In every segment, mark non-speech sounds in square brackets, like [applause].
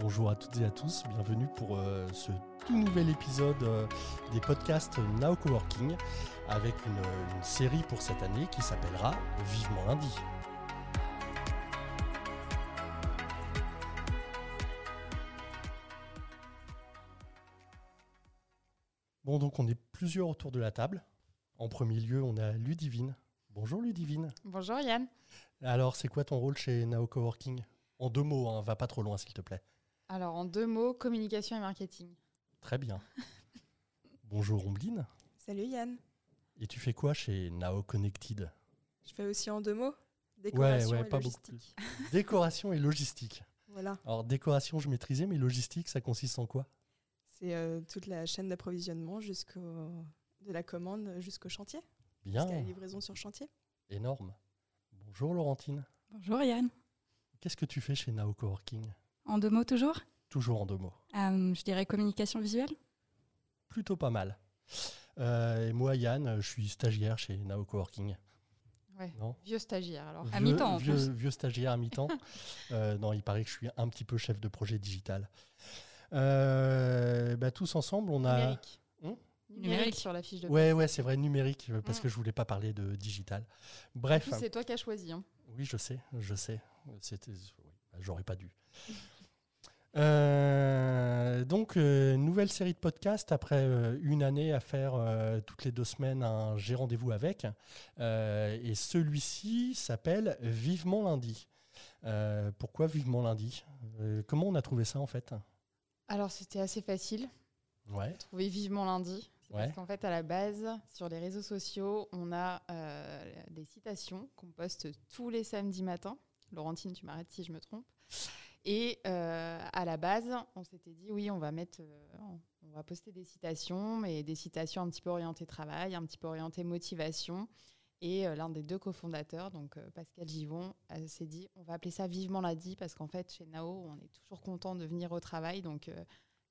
Bonjour à toutes et à tous, bienvenue pour euh, ce tout nouvel épisode euh, des podcasts Now Coworking avec une, une série pour cette année qui s'appellera Vivement lundi. Bon, donc on est plusieurs autour de la table. En premier lieu, on a Ludivine. Bonjour Ludivine. Bonjour Yann. Alors, c'est quoi ton rôle chez Now Coworking? En deux mots, hein, va pas trop loin s'il te plaît. Alors en deux mots, communication et marketing. Très bien. [laughs] Bonjour Ombline. Salut Yann. Et tu fais quoi chez Now Connected? Je fais aussi en deux mots. Décoration ouais, et pas logistique. Décoration et logistique. Voilà. Alors, décoration, je maîtrisais, mais logistique, ça consiste en quoi? C'est euh, toute la chaîne d'approvisionnement jusqu'au de la commande jusqu'au chantier. Bien, Jusqu'à la livraison sur chantier. énorme. Bonjour Laurentine. Bonjour Yann. Qu'est-ce que tu fais chez Now Coworking? En deux mots toujours? Toujours en deux mots. Euh, Je dirais communication visuelle? Plutôt pas mal. Euh, et moi, Yann, je suis stagiaire chez Now Coworking. Ouais. Non Vieux stagiaire alors. À Vieux- mi-temps, en vieux, plus. vieux stagiaire à mi-temps. [laughs] Euh, non, il paraît que je suis un petit peu chef de projet digital. Euh, bah, tous ensemble, on a. Numérique. Hmm numérique. Numérique. sur la fiche de Ouais, ouais, c'est vrai, numérique, parce Mm. que je voulais pas parler de digital. Bref, C'est toi qui as choisi. hein. oui, je sais, je sais. C'était, oui, bah, j'aurais pas dû. [laughs] Euh, donc, euh, nouvelle série de podcasts après euh, une année à faire toutes les deux semaines un J'ai rendez-vous avec. Et celui-ci s'appelle Vivement lundi. Pourquoi Vivement lundi? Comment on a trouvé ça en fait? Alors c'était assez facile. Ouais, Trouver vivement lundi. Ouais. Parce qu'en fait, à la base, sur les réseaux sociaux, on a des citations qu'on poste tous les samedis matins. Laurentine, tu m'arrêtes si je me trompe. Et euh, à la base, on s'était dit oui, on va mettre, euh, on va poster des citations, mais des citations un petit peu orientées travail, un petit peu orientées motivation. Et euh, l'un des deux cofondateurs, donc Pascal Givon, s'est dit on va appeler ça vivement lundi parce qu'en fait chez Nao, on est toujours content de venir au travail, donc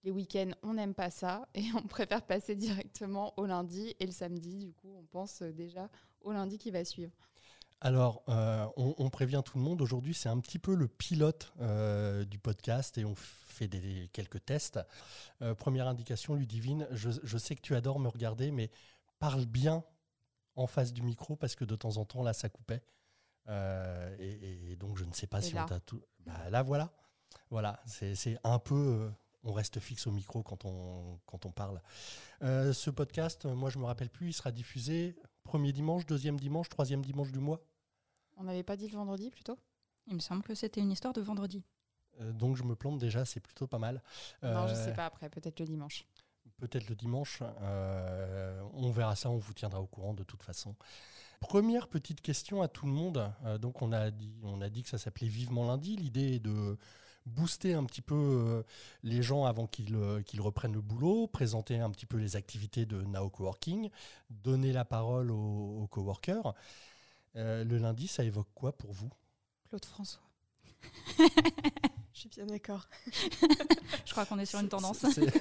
les week-ends, on n'aime pas ça [laughs] et on préfère passer directement au lundi et le samedi. Du coup, on pense déjà au lundi qui va suivre. Alors, euh, on, on prévient tout le monde. Aujourd'hui, c'est un petit peu le pilote euh, du podcast et on fait des, quelques tests. Euh, première indication, Ludivine, je, je sais que tu adores me regarder, mais parle bien en face du micro parce que de temps en temps, là, ça coupait. Et, et donc, je ne sais pas Et si là on t'a tout. Bah, là, voilà. Voilà, c'est un peu. on reste fixe au micro quand on, quand on parle. Euh, ce podcast, moi, je me rappelle plus, il sera diffusé premier dimanche, deuxième dimanche, troisième dimanche du mois. On n'avait pas dit le vendredi plutôt? Il me semble que c'était une histoire de vendredi. Euh, donc je me plante déjà, c'est plutôt pas mal. Non, je Euh, sais pas après, peut-être le dimanche. Peut-être le dimanche. euh, on verra ça, on vous tiendra au courant de toute façon. Première petite question à tout le monde. Donc on a dit, on a dit que ça s'appelait Vivement lundi. L'idée est de booster un petit peu euh, les gens avant qu'ils euh, qu'ils reprennent le boulot, présenter un petit peu les activités de Now Coworking, donner la parole aux, aux coworkers. Euh, le lundi, ça évoque quoi pour vous? Claude François. [laughs] Je suis bien d'accord. [laughs] Je crois qu'on est sur une tendance. C'est-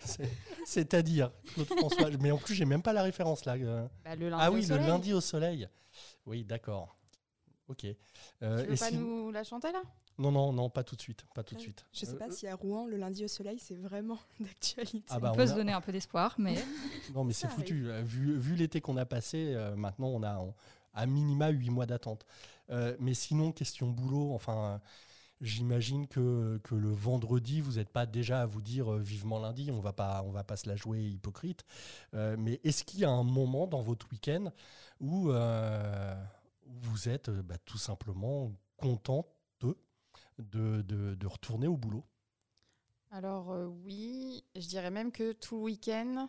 c'est- C'est-à-dire, Claude François, mais en plus, j'ai même pas la référence là. Bah, le lundi Ah au oui, le soleil. lundi au soleil. Oui, d'accord. Ok. Euh, Tu veux et pas si- nous la chanter là? Non, non, non, pas tout de suite. Pas tout de suite. Je sais Euh, pas si à Rouen, le lundi au soleil, c'est vraiment [laughs] d'actualité. Ah bah, on on peut a- se donner un peu d'espoir, mais [laughs] Non, mais c'est foutu. Euh, Vu, vu l'été qu'on a passé, euh, maintenant, on a en- à minima 8 mois d'attente. Euh, mais sinon, question boulot, enfin, euh, j'imagine que, que le vendredi, vous n'êtes pas déjà à vous dire euh, vivement lundi, on va pas, on va pas se la jouer hypocrite. Euh, mais est-ce qu'il y a un moment dans votre week-end où, euh, où vous êtes euh, bah, tout simplement content de, de, de retourner au boulot Alors euh, oui, je dirais même que tout le week-end,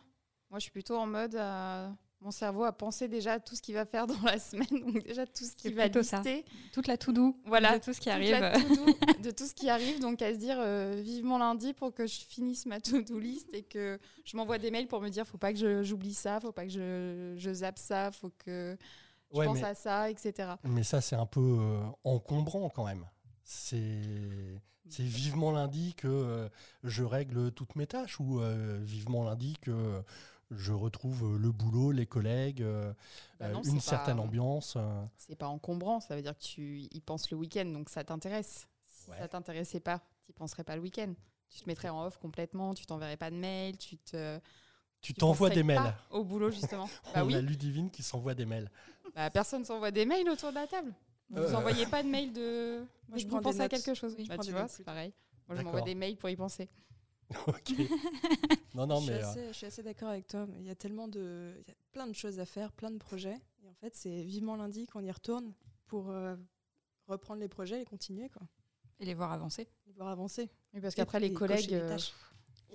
moi je suis plutôt en mode, euh, mon cerveau a pensé déjà à tout ce qu'il va faire dans la [laughs] semaine, donc déjà tout ce qu'il va plutôt ça. lister. toute la to-do Voilà, de tout ce qui toute arrive. de tout ce qui arrive, donc à se dire euh, vivement lundi pour que je finisse ma to-do list et que je m'envoie des mails pour me dire faut pas que j'oublie ça, faut pas que je, je zappe ça, faut que je Ouais, pense mais- à ça, etc. Mais ça, c'est un peu euh, encombrant quand même. C'est vivement lundi que euh, je règle toutes mes tâches ou euh, vivement lundi que je retrouve le boulot, les collègues, euh, Bah non, une pas- certaine ambiance. euh. C'est pas encombrant, ça veut dire que tu y penses le week-end, donc ça t'intéresse. Si Ouais. ça t'intéressait pas, tu penserais pas le week-end. Tu te mettrais en off complètement, tu t'enverrais pas de mail, tu te. Tu t'envoies des mails. pas Au boulot, justement. [laughs] bah On oui, a Ludivine qui s'envoie des mails. bah, personne s'envoie des mails autour de la table. Vous Euh. envoyez pas de mail de. Moi, je prends pensez à quelque chose. Oui, je bah, prends tu des vois, c'est pareil. Moi, je m'envoie des mails pour y penser. [laughs] ok. non, non, je, suis mais. euh, je suis assez d'accord avec toi. Il y a tellement de, il y a plein de choses à faire, plein de projets. Et en fait, c'est vivement lundi qu'on y retourne pour euh, reprendre les projets et continuer, quoi. Et les voir avancer. Et voir avancer. Oui, parce qu'après, les collègues. les euh.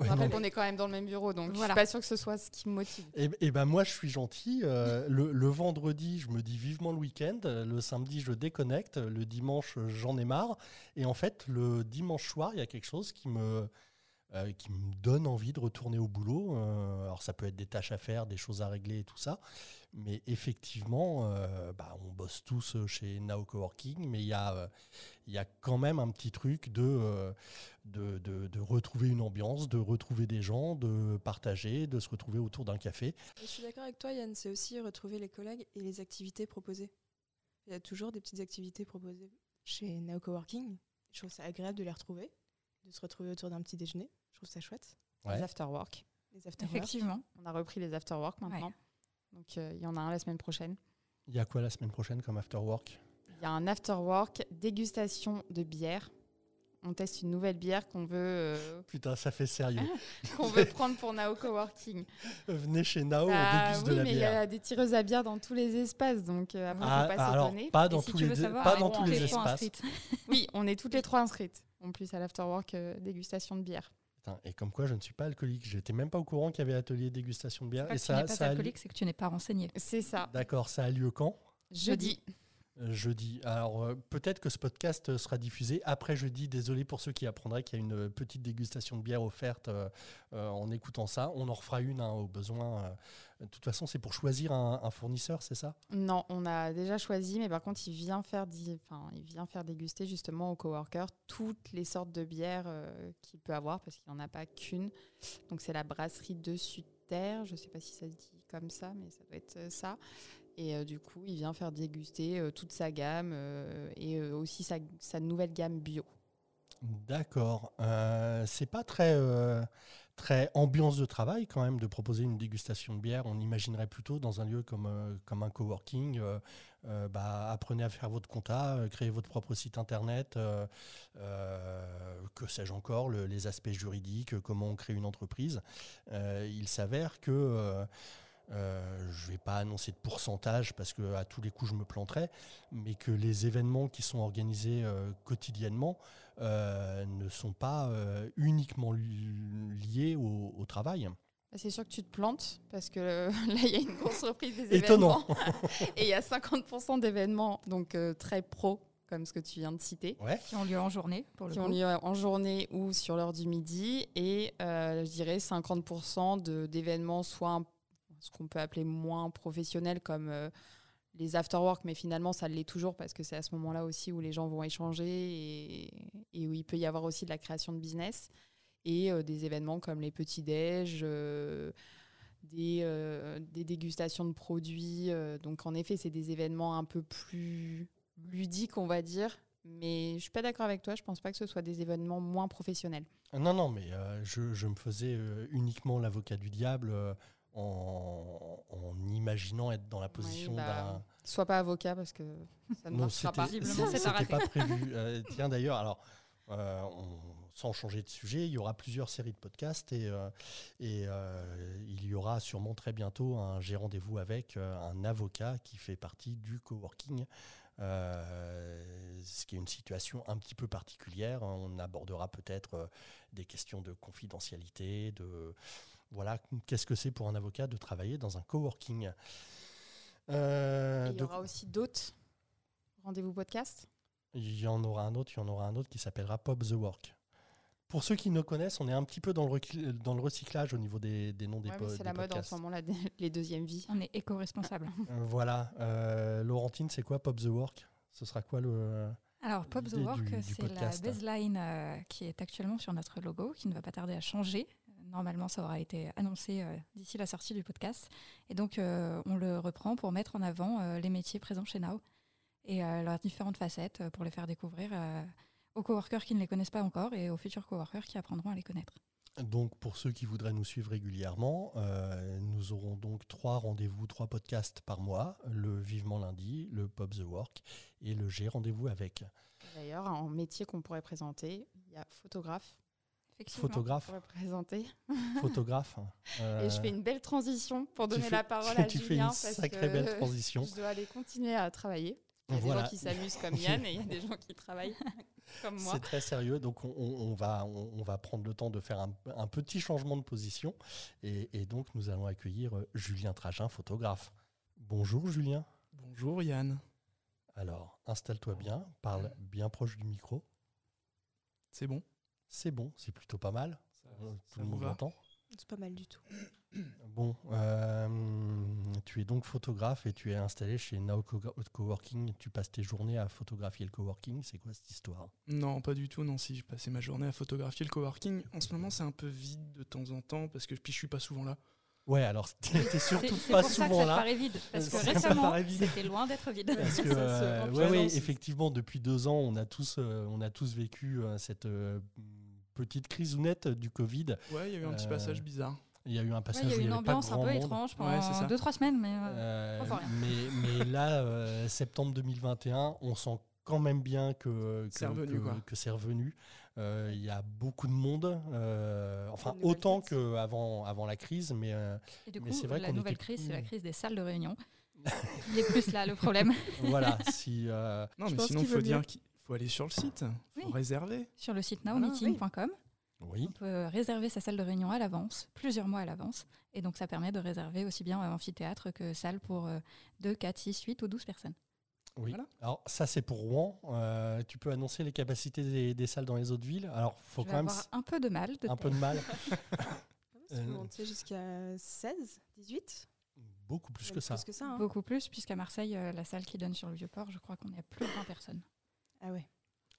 Je rappelle qu'on est quand même dans le même bureau, donc je Voilà. suis pas sûre que ce soit ce qui me motive. Et, et ben moi, je suis gentil. euh, [laughs] le, le vendredi, je me dis vivement le week-end. Le samedi, je déconnecte. Le dimanche, j'en ai marre. Et en fait, le dimanche soir, il y a quelque chose qui me, euh, qui me donne envie de retourner au boulot. Euh, alors, ça peut être des tâches à faire, des choses à régler et tout ça. Mais effectivement, euh, bah, on bosse tous chez Now Coworking, mais il y, a, euh, il y a quand même un petit truc de, euh, de, de- de retrouver une ambiance, de retrouver des gens, de partager, de se retrouver autour d'un café. Et je suis d'accord avec toi, Yann. C'est aussi retrouver les collègues et les activités proposées. Il y a toujours des petites activités proposées chez Neo Coworking. Je trouve ça agréable de les retrouver, de se retrouver autour d'un petit déjeuner. Je trouve ça chouette. Ouais. Les after-work. Les after Effectivement. On a repris les after-work maintenant. Donc euh, il y en a un la semaine prochaine. Il y a quoi la semaine prochaine comme after work Il y a un after-work dégustation de bière. On teste une nouvelle bière qu'on veut, euh, Putain, ça fait sérieux. [laughs] qu'on veut [laughs] prendre pour Nao Coworking. Venez chez Nao, Bah on déguste oui, de la mais il y bière. a des tireuses à bière dans tous les espaces, donc euh, après, Ah, faut pas alors, s'étonner. pas dans Et tous les, veux deux- savoir, pas dans tous les espaces. [laughs] Oui, on est toutes les trois inscrites. En plus, à l'afterwork, euh, dégustation de bière. Et comme quoi, je ne suis pas alcoolique. J'étais même pas au courant qu'il y avait atelier dégustation de bière. Pas Et que tu n'es ça, pas ça a lieu... alcoolique, c'est que tu n'es pas renseigné. C'est ça. D'accord, ça a lieu quand? Jeudi. Euh, Jeudi. Alors euh, peut-être que ce podcast euh, sera diffusé après jeudi. Désolé pour ceux qui apprendraient qu'il y a une euh, petite dégustation de bière offerte euh, euh, en écoutant ça. On en refera une hein, au besoin. euh. De toute façon, c'est pour choisir un, fournisseur, c'est ça? Non, on a déjà choisi, mais par contre, il vient faire, enfin, il vient faire déguster justement aux coworkers toutes les sortes de bières euh, qu'il peut avoir, parce qu'il n'en a pas qu'une. Donc, c'est la brasserie Dessus Terre. Je ne sais pas si ça se dit comme ça, mais ça doit être euh, ça. Et euh, du coup, il vient faire déguster euh, toute sa gamme euh, et aussi sa, nouvelle gamme bio. D'accord. C'est pas très, très ambiance de travail quand même de proposer une dégustation de bière. On imaginerait plutôt dans un lieu comme, comme un coworking. bah, apprenez à faire votre compta, créez votre propre site internet, que sais-je encore, le- les aspects juridiques, comment on crée une entreprise. Il s'avère que euh, je ne vais pas annoncer de pourcentage parce que à tous les coups je me planterais, mais que les événements qui sont organisés euh, quotidiennement euh, ne sont pas euh, uniquement li- liés au, au travail. Bah, C'est sûr que tu te plantes parce que euh, [laughs] là, il y a une grosse reprise des Étonnant. événements. [laughs] Et il y a 50% d'événements donc euh, très pro, comme ce que tu viens de citer, Ouais. Qui ont lieu en journée, pour le qui coup. ont lieu en journée ou sur l'heure du midi. Et euh, je dirais 50% de- d'événements, soit un- ce qu'on peut appeler moins professionnels, comme euh, les after-work, mais finalement, ça l'est toujours parce que c'est à ce moment-là aussi où les gens vont échanger et, où il peut y avoir aussi de la création de business. Et euh, des événements comme les petits-déj, euh, des, dégustations de produits. donc, en effet, c'est des événements un peu plus ludiques, on va dire. Mais je suis pas d'accord avec toi, je pense pas que ce soit des événements moins professionnels. Non, non, mais je, me faisais uniquement l'avocat du diable en, en imaginant être dans la position bah, d'un. Sois pas avocat parce que ça ne Non, marchera pas. C'était pas prévu. Euh, [laughs] tiens, d'ailleurs, alors, euh, on- sans changer de sujet, il y aura plusieurs séries de podcasts et, euh, et il y aura sûrement très bientôt un J'ai rendez-vous avec un avocat qui fait partie du coworking. Ce qui est une situation un petit peu particulière. On abordera peut-être des questions de confidentialité, de voilà, qu'est-ce que c'est pour un avocat de travailler dans un coworking. Euh, il y aura aussi d'autres rendez-vous podcast? il y en aura un autre, il y en aura un autre qui s'appellera Pop the Work. Pour ceux qui ne connaissent, on est un petit peu dans le, recl- dans le recyclage au niveau des, des noms des, Ouais, po- mais c'est la mode en podcasts. ce moment, là, les deuxièmes vies. On est éco-responsable. [laughs] Euh, voilà. Euh, Laurentine, c'est quoi Pop the Work? Ce sera quoi le. Alors, Pop the Work, du- du c'est la baseline euh, qui est actuellement sur notre logo, qui ne va pas tarder à changer. Normalement, ça aura été annoncé euh, d'ici la sortie du podcast. Et donc, euh, on le reprend pour mettre en avant euh, les métiers présents chez Now et euh, leurs différentes facettes pour les faire découvrir euh, aux coworkers qui ne les connaissent pas encore et aux futurs coworkers qui apprendront à les connaître. Donc, pour ceux qui voudraient nous suivre régulièrement, euh, nous aurons donc trois rendez-vous, trois podcasts par mois le Vivement Lundi, le Pop the Work et le G Rendez-vous avec. D'ailleurs, en métier qu'on pourrait présenter, il y a photographe. Photographe, photographe. Et je euh, fais une belle transition pour donner fais- la parole [laughs] à tu fais Julien une parce sacrée que belle transition. [laughs] je dois aller continuer à travailler. Il y a des gens qui s'amusent comme [laughs] Yann et il y a des gens qui travaillent comme moi. C'est très sérieux, donc on, va, on, on va prendre le temps de faire un, un petit changement de position. Et, et donc, nous allons accueillir euh, Julien Tragin, photographe. Bonjour Julien. Bonjour Yann, Alors, installe-toi bien, parle bien proche du micro. c'est bon C'est bon, c'est plutôt pas mal. Euh, Tout ça le monde l'entend. C'est pas mal du tout. [clears throat] Bon, euh, tu es donc photographe et tu es installé chez Now Co- Coworking. Tu passes tes journées à photographier le coworking. C'est quoi cette histoire? Non, pas du tout, non, si, je passais ma journée à photographier le coworking. En ce moment, c'est un peu vide de temps en temps parce que puis je suis pas souvent là. Ouais, alors [laughs] t'es surtout c'est pas pour ça que souvent ça là. paraît vide. Parce que Ça me récemment, c'était loin d'être vide. Parce [laughs] que, Ça euh, ouais, ouais, effectivement, depuis deux ans, on a tous, euh, on a tous vécu euh, cette euh, petite crisounette du Covid. Ouais, il y a eu un petit Euh, passage bizarre. Il y a eu un Ouais, passage il y a eu une n'y avait pas ambiance un grand peu monde. étrange Ouais, pendant ça. 2-3 semaines. Mais euh, Euh, rien. mais, mais [laughs] là, euh, septembre 2021, on sent quand même bien que, que C'est revenu, que- quoi. que c'est revenu. Euh, Il y a beaucoup de monde, euh, enfin autant qu'avant avant la crise, mais euh, et du Mais c'est vrai la qu'on nouvelle était crise, c'est la crise des salles de réunion. [laughs] Il est plus là le problème. [laughs] voilà. Si euh, Non, Je mais sinon, qu'il faut dire qu'il faut aller sur le site, faut Oui. réserver. Sur le site nowmeeting.com, oui, on peut réserver sa salle de réunion à l'avance, plusieurs mois à l'avance. Et donc, ça permet de réserver aussi bien un amphithéâtre que salle pour euh, 2, 4, 6, 8 ou 12 personnes. Oui. Voilà. Alors ça c'est pour Rouen. Euh, tu peux annoncer les capacités des, des salles dans les autres villes. Alors faut Je vais quand même avoir un peu de mal. De un peu de mal, [laughs] Ça Euh, monter jusqu'à 16, 18 beaucoup plus que ça. Plus que ça. hein. Beaucoup plus, puisqu'à Marseille, euh, la salle qui donne sur le Vieux-Port, je crois qu'on est à plus de 20 personnes. Ah ouais.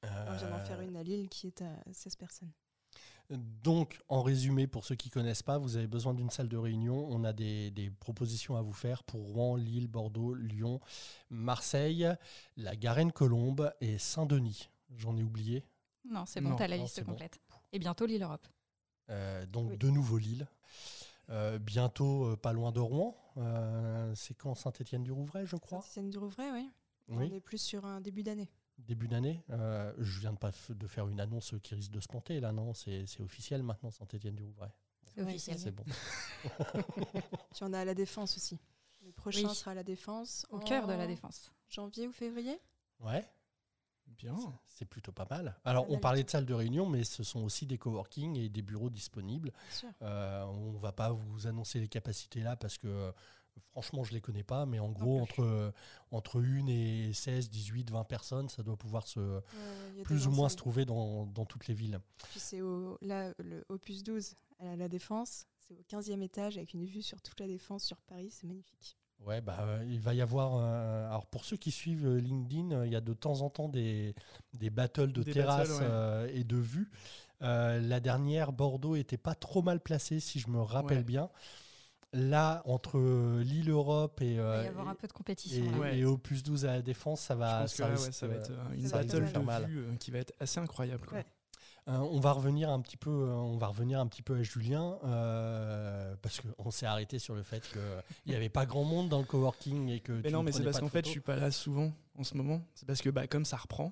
Vient d'en faire Euh, une à Lille qui est à 16 personnes. Donc, en résumé, pour ceux qui ne connaissent pas, vous avez besoin d'une salle de réunion. On a des, des propositions à vous faire pour Rouen, Lille, Bordeaux, Lyon, Marseille, la Garenne-Colombe et Saint-Denis. J'en ai oublié. Non, c'est bon, Non, t'as la non, liste bon. complète. Et bientôt l'île Europe. Euh, donc, Oui. de nouveau Lille. Euh, bientôt, euh, pas loin de Rouen. Euh, c'est quand Saint-Étienne-du-Rouvray, je crois? Saint-Étienne du Rouvray, oui. Oui, On est plus sur un début d'année. Début d'année. Euh, je viens de, pas de faire une annonce qui risque de se planter, là, non C'est c'est officiel maintenant, Saint-Étienne-du-Rouvray. C'est officiel. C'est bon. Tu en as à la Défense aussi. Le prochain Oui. sera à la Défense. Au cœur de la en défense. Janvier ou février Ouais. Bien. C'est plutôt pas mal. Alors, on parlait de salles de réunion, mais ce sont aussi des coworking et des bureaux disponibles. Bien sûr. Euh, on va pas vous annoncer les capacités là parce que euh, franchement, je les connais pas, mais en gros, entre, euh, entre 1 et 16, 18, 20 personnes, ça doit pouvoir se, Ouais, plus ou moins se trouver dans, dans toutes les villes. Puis c'est au, là, le Opus 12 à la Défense. C'est au 15e étage avec une vue sur toute la Défense sur Paris. C'est magnifique. Ouais, bah, euh, il va y avoir. euh, alors, pour ceux qui suivent euh, LinkedIn, euh, il y a de temps en temps des, des battles de Des terrasses battles, ouais. euh, et de vues. Euh, la dernière, Bordeaux, était pas trop mal placée, si je me rappelle Ouais. bien. Là, entre euh, l'île Europe et, Il va euh, y avoir un peu de et, compétition. là. Ouais. et Opus 12 à la Défense, ça Je va, pense que ça là, risque, ouais, ça va être euh, euh, une ça battle de vues euh, qui va être assez incroyable. quoi. Ouais. Euh, on va revenir un petit peu, euh, on va revenir un petit peu à Julien euh, parce qu'on s'est arrêté sur le fait qu'il n'y avait pas grand monde dans le coworking et que. Mais tu non, mais c'est parce qu'en fait, je suis pas là souvent en ce moment. C'est parce que bah, comme ça reprend,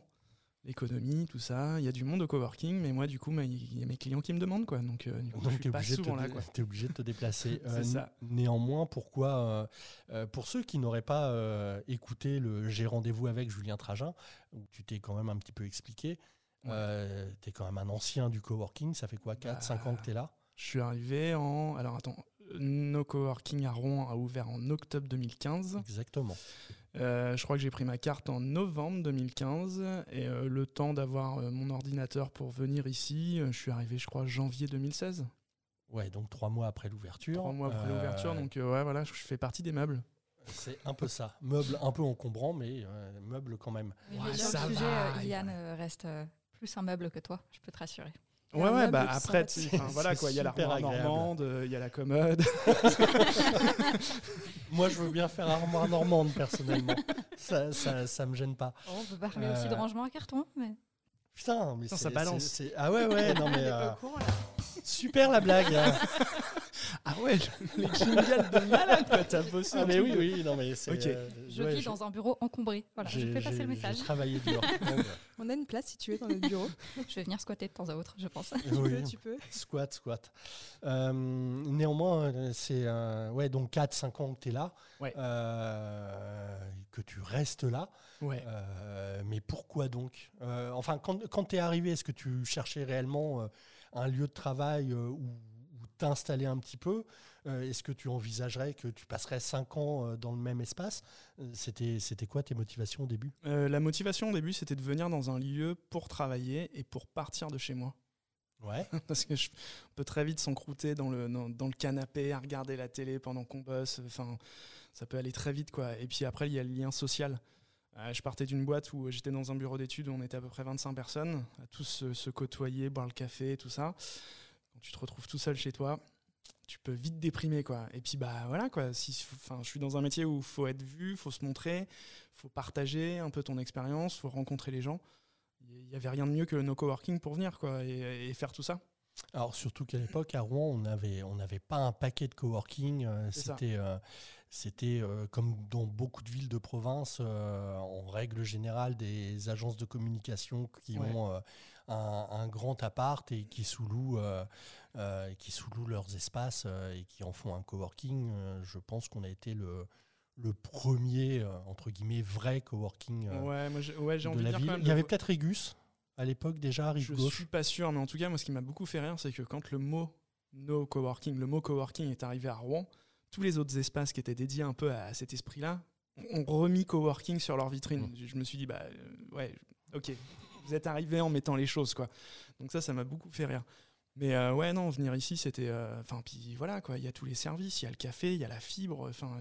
l'économie, tout ça, il y a du monde au coworking, mais moi, du coup, bah, il y a mes clients qui me demandent, quoi. Donc, euh, du coup, Donc, je tu suis es pas obligé, de te souvent là, dé- quoi. t'es obligé de te déplacer. [laughs] Euh, ça. Néanmoins, pourquoi euh, euh, Pour ceux qui n'auraient pas euh, écouté le J'ai rendez-vous avec Julien Tragin, où tu t'es quand même un petit peu expliqué, Ouais. tu es quand même un ancien du coworking, ça fait quoi 4, 5 ans que tu es là? Je suis arrivé en. Alors attends, No Coworking à Rouen a ouvert en octobre 2015. Exactement. Euh, je crois que j'ai pris ma carte en novembre 2015 et euh, le temps d'avoir euh, mon ordinateur pour venir ici, euh, je suis arrivé, je crois, janvier 2016. Ouais, donc trois mois après l'ouverture. Trois mois après Euh, l'ouverture, donc euh, ouais, voilà, je fais partie des meubles. C'est un peu ça. Meuble un peu encombrant, mais euh, meuble quand même. Ouais, ça le sujet, va, euh, Yann reste euh, plus un meuble que toi, je peux te rassurer. Ouais, ouais, bah après, enfin, voilà quoi, il y a l'armoire normande, euh, il y a la commode. [laughs] Moi, je veux bien faire armoire normande, personnellement. ça, ça, ça me gêne pas. Oh, on peut parler aussi de Euh, rangement à carton, mais Putain, mais Putain, ça balance. Ah ouais, ouais, [laughs] non mais. Euh, super la blague. [laughs] Ah ouais, les jingles de malade, quoi, t'as bossé. ah un mais oui, oui, non mais c'est. Ok. euh, Je ouais, vis dans un bureau encombré. Voilà, je fais passer le message. J'ai travaillé dur. [laughs] On a une place située dans notre bureau. [laughs] Je vais venir squatter de temps à autre, je pense. [laughs] tu Oui. peux, tu peux. Squat, squat. Euh, néanmoins, c'est euh, ouais, donc 4-5 ans que tu es là, Ouais. euh, que tu restes là. Ouais. Euh, mais pourquoi donc Euh, Enfin, quand, quand tu es arrivé, est-ce que tu cherchais réellement euh, un lieu de travail euh, où t'installer un petit peu Euh, Est-ce que tu envisagerais que tu passerais 5 ans euh, dans le même espace? Euh, C'était C'était quoi tes motivations au début? La motivation au début, c'était de venir dans un lieu pour travailler et pour partir de chez moi. Ouais. [laughs] Parce que je on peut très vite s'encrouter dans le, dans, dans le canapé à regarder la télé pendant qu'on bosse. Enfin, ça peut aller très vite, quoi. Et puis après, il y a le lien social. Euh, je partais d'une boîte où j'étais dans un bureau d'études où on était à peu près 25 personnes, à tous se, se côtoyer, boire le café, tout ça. Quand tu te retrouves tout seul chez toi, tu peux vite déprimer, quoi. Et puis, bah voilà, quoi. Si, je suis dans un métier où il faut être vu, faut se montrer, faut partager un peu ton expérience, faut rencontrer les gens. Il n'y avait rien de mieux que le no coworking pour venir, et faire tout ça. Alors surtout qu'à l'époque, à Rouen, on n'avait on n'avait pas un paquet de coworking. euh. C'était euh, c'était euh, comme dans beaucoup de villes de province, en règle générale, des agences de communication qui Ouais. ont un, un grand appart et qui sous-louent qui sous-louent leurs espaces et qui en font un coworking. Je pense qu'on a été le le premier euh, entre guillemets vrai coworking euh, Ouais, moi j'ai ouais, j'ai de envie de la dire ville. quand même. Il y avait peut-être Régus à l'époque déjà, rive Je gauche. suis pas sûr, mais en tout cas, moi, ce qui m'a beaucoup fait rire, c'est que quand le mot no coworking, le mot coworking est arrivé à Rouen, tous les autres espaces qui étaient dédiés un peu à cet esprit-là ont remis coworking sur leur vitrine. Mm. Je, je me suis dit, bah euh, ouais, ok, vous êtes arrivé en mettant les choses, quoi. Donc ça, ça m'a beaucoup fait rire. Mais euh, ouais, non, venir ici, c'était. euh, Enfin, puis voilà, quoi. Il y a tous les services, il y a le café, il y a la fibre, enfin.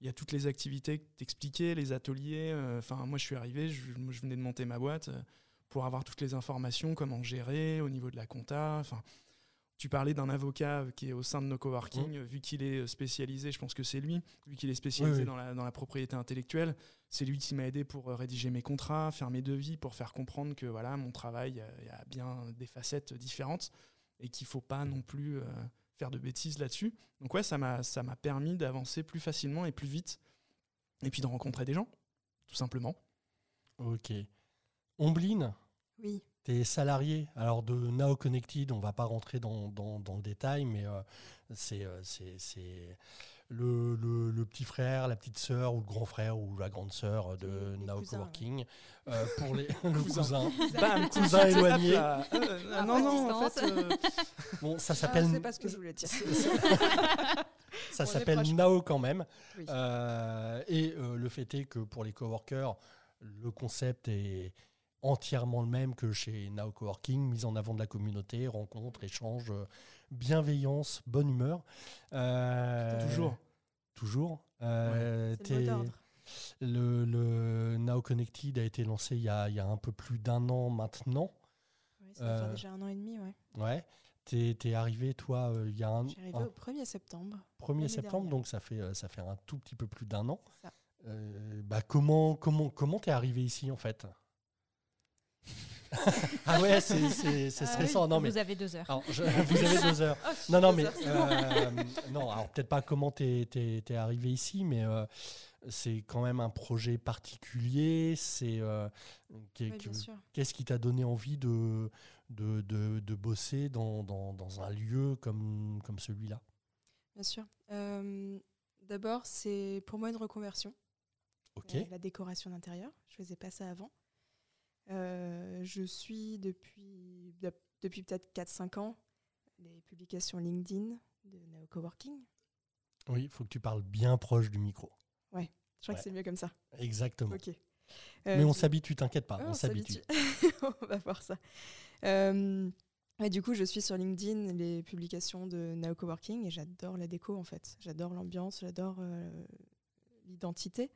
il y a toutes les activités que t'expliquais, les ateliers. euh, Enfin, moi, je suis arrivé, je, je venais de monter ma boîte pour avoir toutes les informations, comment gérer au niveau de la compta. Enfin, tu parlais d'un avocat qui est au sein de nos coworking, euh, vu qu'il est euh, spécialisé, je pense que c'est lui, vu qu'il est spécialisé. Dans, la, dans la propriété intellectuelle, c'est lui qui m'a aidé pour euh, rédiger mes contrats, faire mes devis, pour faire comprendre que voilà, mon travail euh, il y a bien des facettes différentes et qu'il faut pas non plus euh, faire de bêtises là-dessus. Donc ouais, ça m'a ça m'a permis d'avancer plus facilement et plus vite, et puis de rencontrer des gens, tout simplement. Ok. Ombline, Oui. tu es salarié alors de Now Connected, on va pas rentrer dans, dans- dans le détail, mais euh, c'est euh, c'est- c'est le, le- le petit frère, la petite sœur ou le grand frère ou la grande sœur de Now cousins, Coworking. Euh, pour les [laughs] le cousin. Bam, [laughs] Cousin éloigné. Euh, non, non, en fait, euh, [laughs] Bon, ça Ah, s'appelle c'est pas ce que je voulais dire. ça s'appelle. Nao quand même. Oui. Euh, et euh, le fait est que pour les coworkers, le concept est entièrement le même que chez Nao Coworking, mise en avant de la communauté, rencontre, échange, euh, bienveillance, bonne humeur. Euh, toujours. Toujours. Euh, C'est le le, le Now Connected a été lancé il y a, il y a un peu plus d'un an maintenant. Oui, ça Euh, déjà un an et demi, ouais. Ouais. T'es es arrivé, toi, euh, il y a un, J'ai arrivé un au 1er septembre. 1er l'année septembre, dernière. donc ça fait, ça fait un tout petit peu plus d'un an. Ça. Euh, bah, comment comment comment t'es arrivé ici en fait? [laughs] Ah ouais, c'est c'est- c'est Ah stressant. Non mais Vous avez deux heures. alors, je- [laughs] vous avez deux heures. Oh, Non non mais euh, [laughs] non alors peut-être pas comment t'es t'es t'es arrivé ici, mais euh, c'est quand même un projet particulier. C'est euh, Oui, qu'est-ce qui t'a donné envie de de, de, de bosser dans, dans, dans un lieu comme comme celui-là? Bien sûr. Euh, D'abord, c'est pour moi une reconversion. Ok. euh, la décoration d'intérieur. Je faisais pas ça avant. Euh, je suis depuis, de- depuis peut-être 4-5 ans les publications LinkedIn de Neo Coworking. Oui, il faut que tu parles bien proche du micro. Je crois Ouais. que c'est mieux comme ça. Exactement. Ok. Mais Euh, on s'habitue, t'inquiète pas, Ouais, on s'habitue. [laughs] on va voir ça. Euh, ouais, du coup, je suis sur LinkedIn les publications de Nao Coworking et j'adore la déco en fait. J'adore l'ambiance, j'adore euh, l'identité.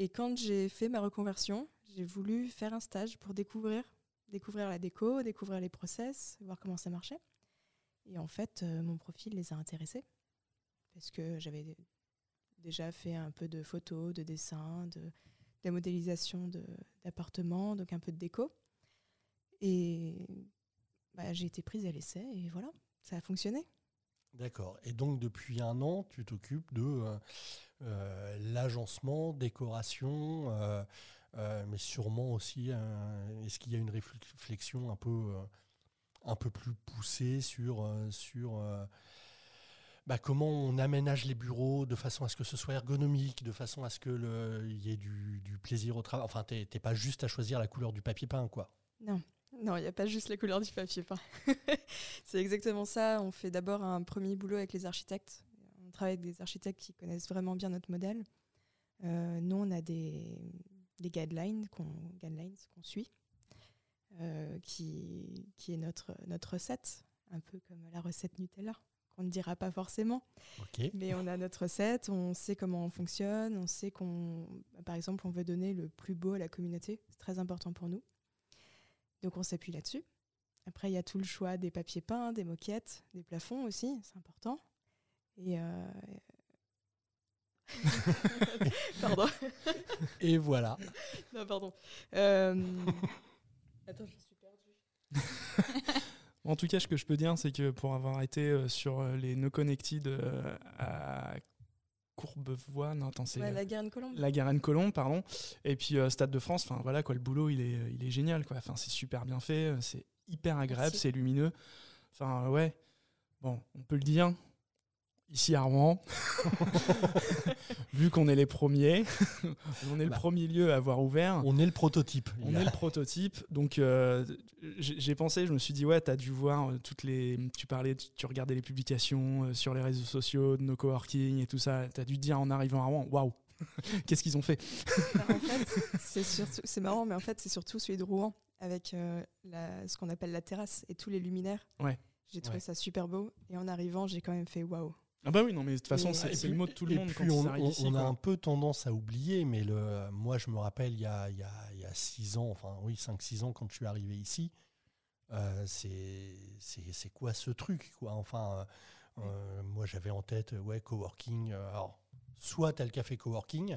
Et quand j'ai fait ma reconversion, j'ai voulu faire un stage pour découvrir, découvrir la déco, découvrir les process, voir comment ça marchait. Et en fait, euh, mon profil les a intéressés parce que j'avais dé- déjà fait un peu de photos, de dessins, de, la modélisation d'appartements, donc un peu de déco. Et bah, j'ai été prise à l'essai et voilà, ça a fonctionné. D'accord. Et donc, depuis un an, tu t'occupes de euh, euh, l'agencement, décoration, euh, euh, mais sûrement aussi, est-ce qu'il y a une réflexion un peu, un peu plus poussée sur, sur bah, comment on aménage les bureaux de façon à ce que ce soit ergonomique, de façon à ce que le- il y ait du, plaisir au travail. Enfin, t'es pas juste à choisir la couleur du papier peint, quoi. Non, non, il n'y a pas juste la couleur du papier peint. [laughs] c'est exactement ça. On fait d'abord un premier boulot avec les architectes. Travaille avec des architectes qui connaissent vraiment bien notre modèle. Euh, nous, on a des, des guidelines qu'on suit, euh, qui, qui est notre, notre recette, un peu comme la recette Nutella, qu'on ne dira pas forcément. Mais on a notre recette, on sait comment on fonctionne, on sait qu'on, par exemple, on veut donner le plus beau à la communauté. C'est très important pour nous. Donc on s'appuie là-dessus. Après, il y a tout le choix des papiers peints, des moquettes, des plafonds aussi, c'est important. Et euh, [laughs] pardon. [laughs] Et voilà. Non, pardon. Euh, Attends, je suis perdue. [laughs] En tout cas, ce que je peux dire, c'est que pour avoir été euh, sur les No Connected euh, à Courbevoie, non, attends, c'est Ouais, la Garenne Colombe. la Garenne Colombe, pardon, et puis euh, Stade de France, enfin voilà quoi, le boulot il est, il est génial quoi, enfin c'est super bien fait, c'est hyper agréable, c'est lumineux, enfin ouais, bon, on peut le dire, ici à Rouen, [laughs] vu qu'on est les premiers, [laughs] on est le Bah. premier lieu à avoir ouvert, On est le prototype. on est le prototype, donc euh, j'ai pensé, je me suis dit ouais, t'as dû voir euh, toutes les, tu parlais, tu, tu regardais les publications euh, sur les réseaux sociaux, de nos coworking et tout ça, t'as dû te dire en arrivant à Rouen, waouh, [laughs] qu'est-ce qu'ils ont fait? Bah, en fait, c'est marrant, mais en fait, c'est surtout celui de Rouen avec euh, la, ce qu'on appelle la terrasse et tous les luminaires. Ouais. J'ai trouvé Ouais. ça super beau et en arrivant, j'ai quand même fait waouh. Ah bah oui, non mais de toute façon, c'est le mot de tout le et monde quand puis on, ils arrivent on- ici. on a un peu tendance à oublier, mais le, moi je me rappelle il y a, il y a, il y a six ans, enfin oui, 5-6 ans quand je suis arrivé ici, euh, c'est quoi ce truc quoi? Enfin, euh, euh, moi j'avais en tête, ouais, coworking. euh, alors, soit le café coworking,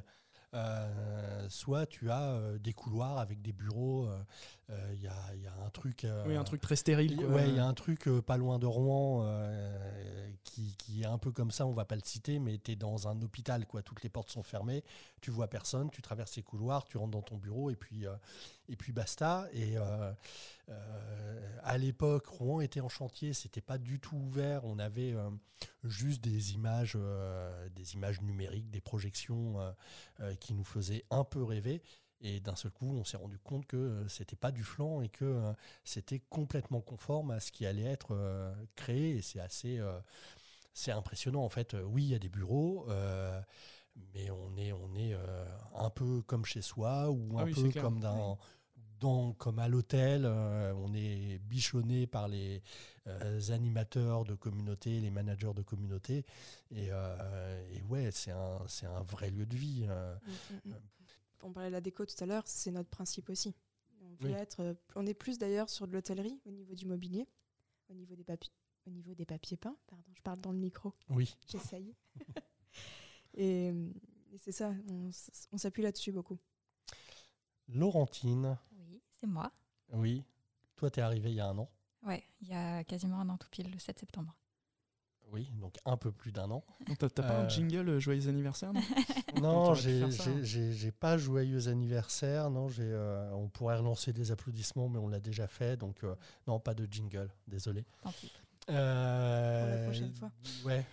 euh, soit tu as euh, des couloirs avec des bureaux. euh, euh, Il y, a, il y a un truc. Oui, un truc très stérile. il- Quoi. Ouais, il y a un truc pas loin de Rouen qui, qui est un peu comme ça, on va pas le citer, mais tu es dans un hôpital, quoi. Toutes les portes sont fermées, tu vois personne, tu traverses les couloirs, tu rentres dans ton bureau et puis, et puis basta. Et à l'époque, Rouen était en chantier, c'était pas du tout ouvert. On avait juste des images, euh, des images numériques, des projections euh, euh, qui nous faisaient un peu rêver. Et d'un seul coup, on s'est rendu compte que euh, c'était pas du flanc et que euh, c'était complètement conforme à ce qui allait être euh, créé. Et c'est assez, c'est impressionnant en fait. Oui, il y a des bureaux, mais on est, on est un peu comme chez soi ou Ah un oui, peu comme dans, dans- comme à l'hôtel. on est bichonné par les euh, animateurs de communauté, les managers de communauté. Et, euh, et ouais, c'est un, c'est un vrai lieu de vie. euh. Mm, mm, mm. On parlait de la déco tout à l'heure, c'est notre principe aussi. On, veut Oui. être, euh, on est plus d'ailleurs sur de l'hôtellerie au niveau du mobilier, au niveau des papiers. Au niveau des papiers peints, pardon, je parle dans le micro, Oui. j'essaye. [laughs] et et c'est ça, on, on s'appuie là-dessus beaucoup. Laurentine, Oui, c'est moi. oui. Toi, tu es arrivé il y a un an. Ouais, il y a quasiment un an tout pile, le 7 septembre. Oui, donc un peu plus d'un an. T'as pas Euh, un jingle euh, Joyeux anniversaire non? [laughs] Non, j'ai hein? j'ai- pas joyeux anniversaire. Non, j'ai. euh, on pourrait relancer des applaudissements, mais on l'a déjà fait, donc euh, non, pas de jingle. Désolé. Tant pis. Euh, prochaine fois. Ouais,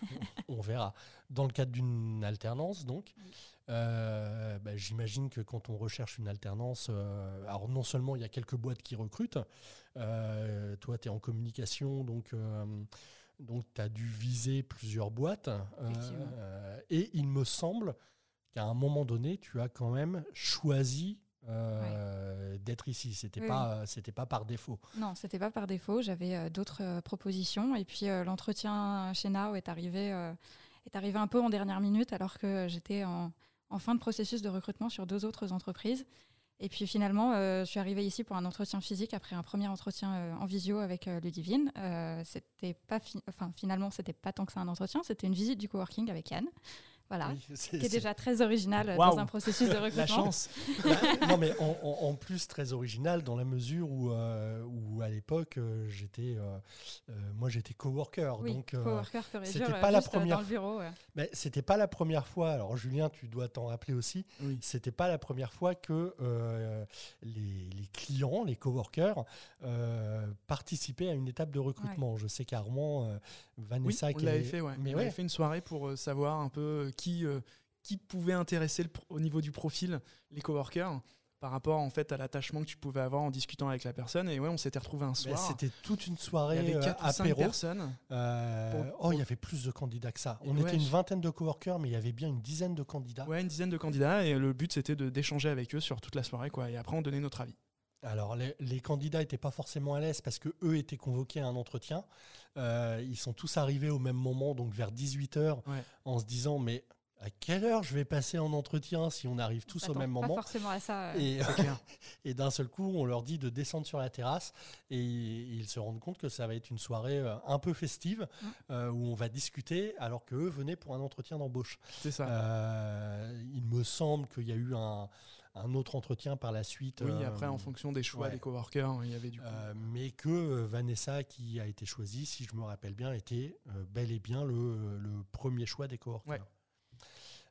on verra. Dans le cadre d'une alternance, donc, Oui. Euh, bah, j'imagine que quand on recherche une alternance, euh, alors non seulement il y a quelques boîtes qui recrutent, euh, toi tu es en communication, donc, donc tu as dû viser plusieurs boîtes. et il me semble qu'à un moment donné, tu as quand même choisi euh, d'être ici. C'était Oui, pas, c'était pas par défaut. Non, c'était pas par défaut. J'avais euh, d'autres euh, propositions. Et puis l'entretien chez Now est arrivé, est arrivé un peu en dernière minute alors que j'étais en, en fin de processus de recrutement sur deux autres entreprises. Et puis finalement, euh, je suis arrivée ici pour un entretien physique après un premier entretien euh, en visio avec euh, Ludivine. Euh, c'était pas fi- enfin, finalement, c'était pas tant que ça un entretien, c'était une visite du coworking avec Yann Voilà. Oui, c'est- Qui est c'est- déjà très original euh, dans un processus de [laughs] recrutement. La chance. [laughs] Bah, non, mais en, en- en plus très original dans la mesure où, euh, où à l'époque, euh, j'étais, euh, euh, moi j'étais coworker. Oui, donc, euh, coworker et c'était euh, pas la euh, première dans le bureau. ouais. mais c'était pas la première fois. Alors Julien, tu dois t'en rappeler aussi. Oui. C'était pas la première fois que euh, les, les clients, les coworkers, euh, participaient à une étape de recrutement. Je sais qu'Armand, euh, Oui, Vanessa, on qui l'avait est- fait, ouais. Mais on avait fait une soirée pour euh, savoir un peu euh, qui, euh, qui pouvait intéresser le au niveau du profil les coworkers par rapport en fait à l'attachement que tu pouvais avoir en discutant avec la personne. Et ouais, on s'était retrouvé un Ben, soir. C'était toute une il y soirée avait euh, 4 ou 5 apéro. personnes. Euh, Pour- oh, il y avait plus de candidats que ça. On Ouais, était une vingtaine de coworkers, mais il y avait bien une dizaine de candidats. Ouais, une dizaine de candidats. Et le but c'était d'échanger avec eux sur toute la soirée. Quoi. Et après, on donnait notre avis. Alors, les, les candidats n'étaient pas forcément à l'aise parce que eux étaient convoqués à un entretien. Euh, ils sont tous arrivés au même moment, donc vers 18h, Ouais. en se disant Mais à quelle heure je vais passer en entretien si on arrive tous au même Pas moment forcément à ça. euh. [laughs] Et, d'un seul coup, on leur dit de descendre sur la terrasse et ils se rendent compte que ça va être une soirée euh, un peu festive Mm. euh, où on va discuter alors qu'eux venaient pour un entretien d'embauche. C'est ça. Euh, il me semble qu'il y a eu un, un autre entretien par la suite. oui, euh, après, en fonction des choix ouais. des coworkers, il y avait du coup. euh, mais que euh, Vanessa, qui a été choisie, si je me rappelle bien, était bel et bien le, le premier choix des coworkers. Ouais.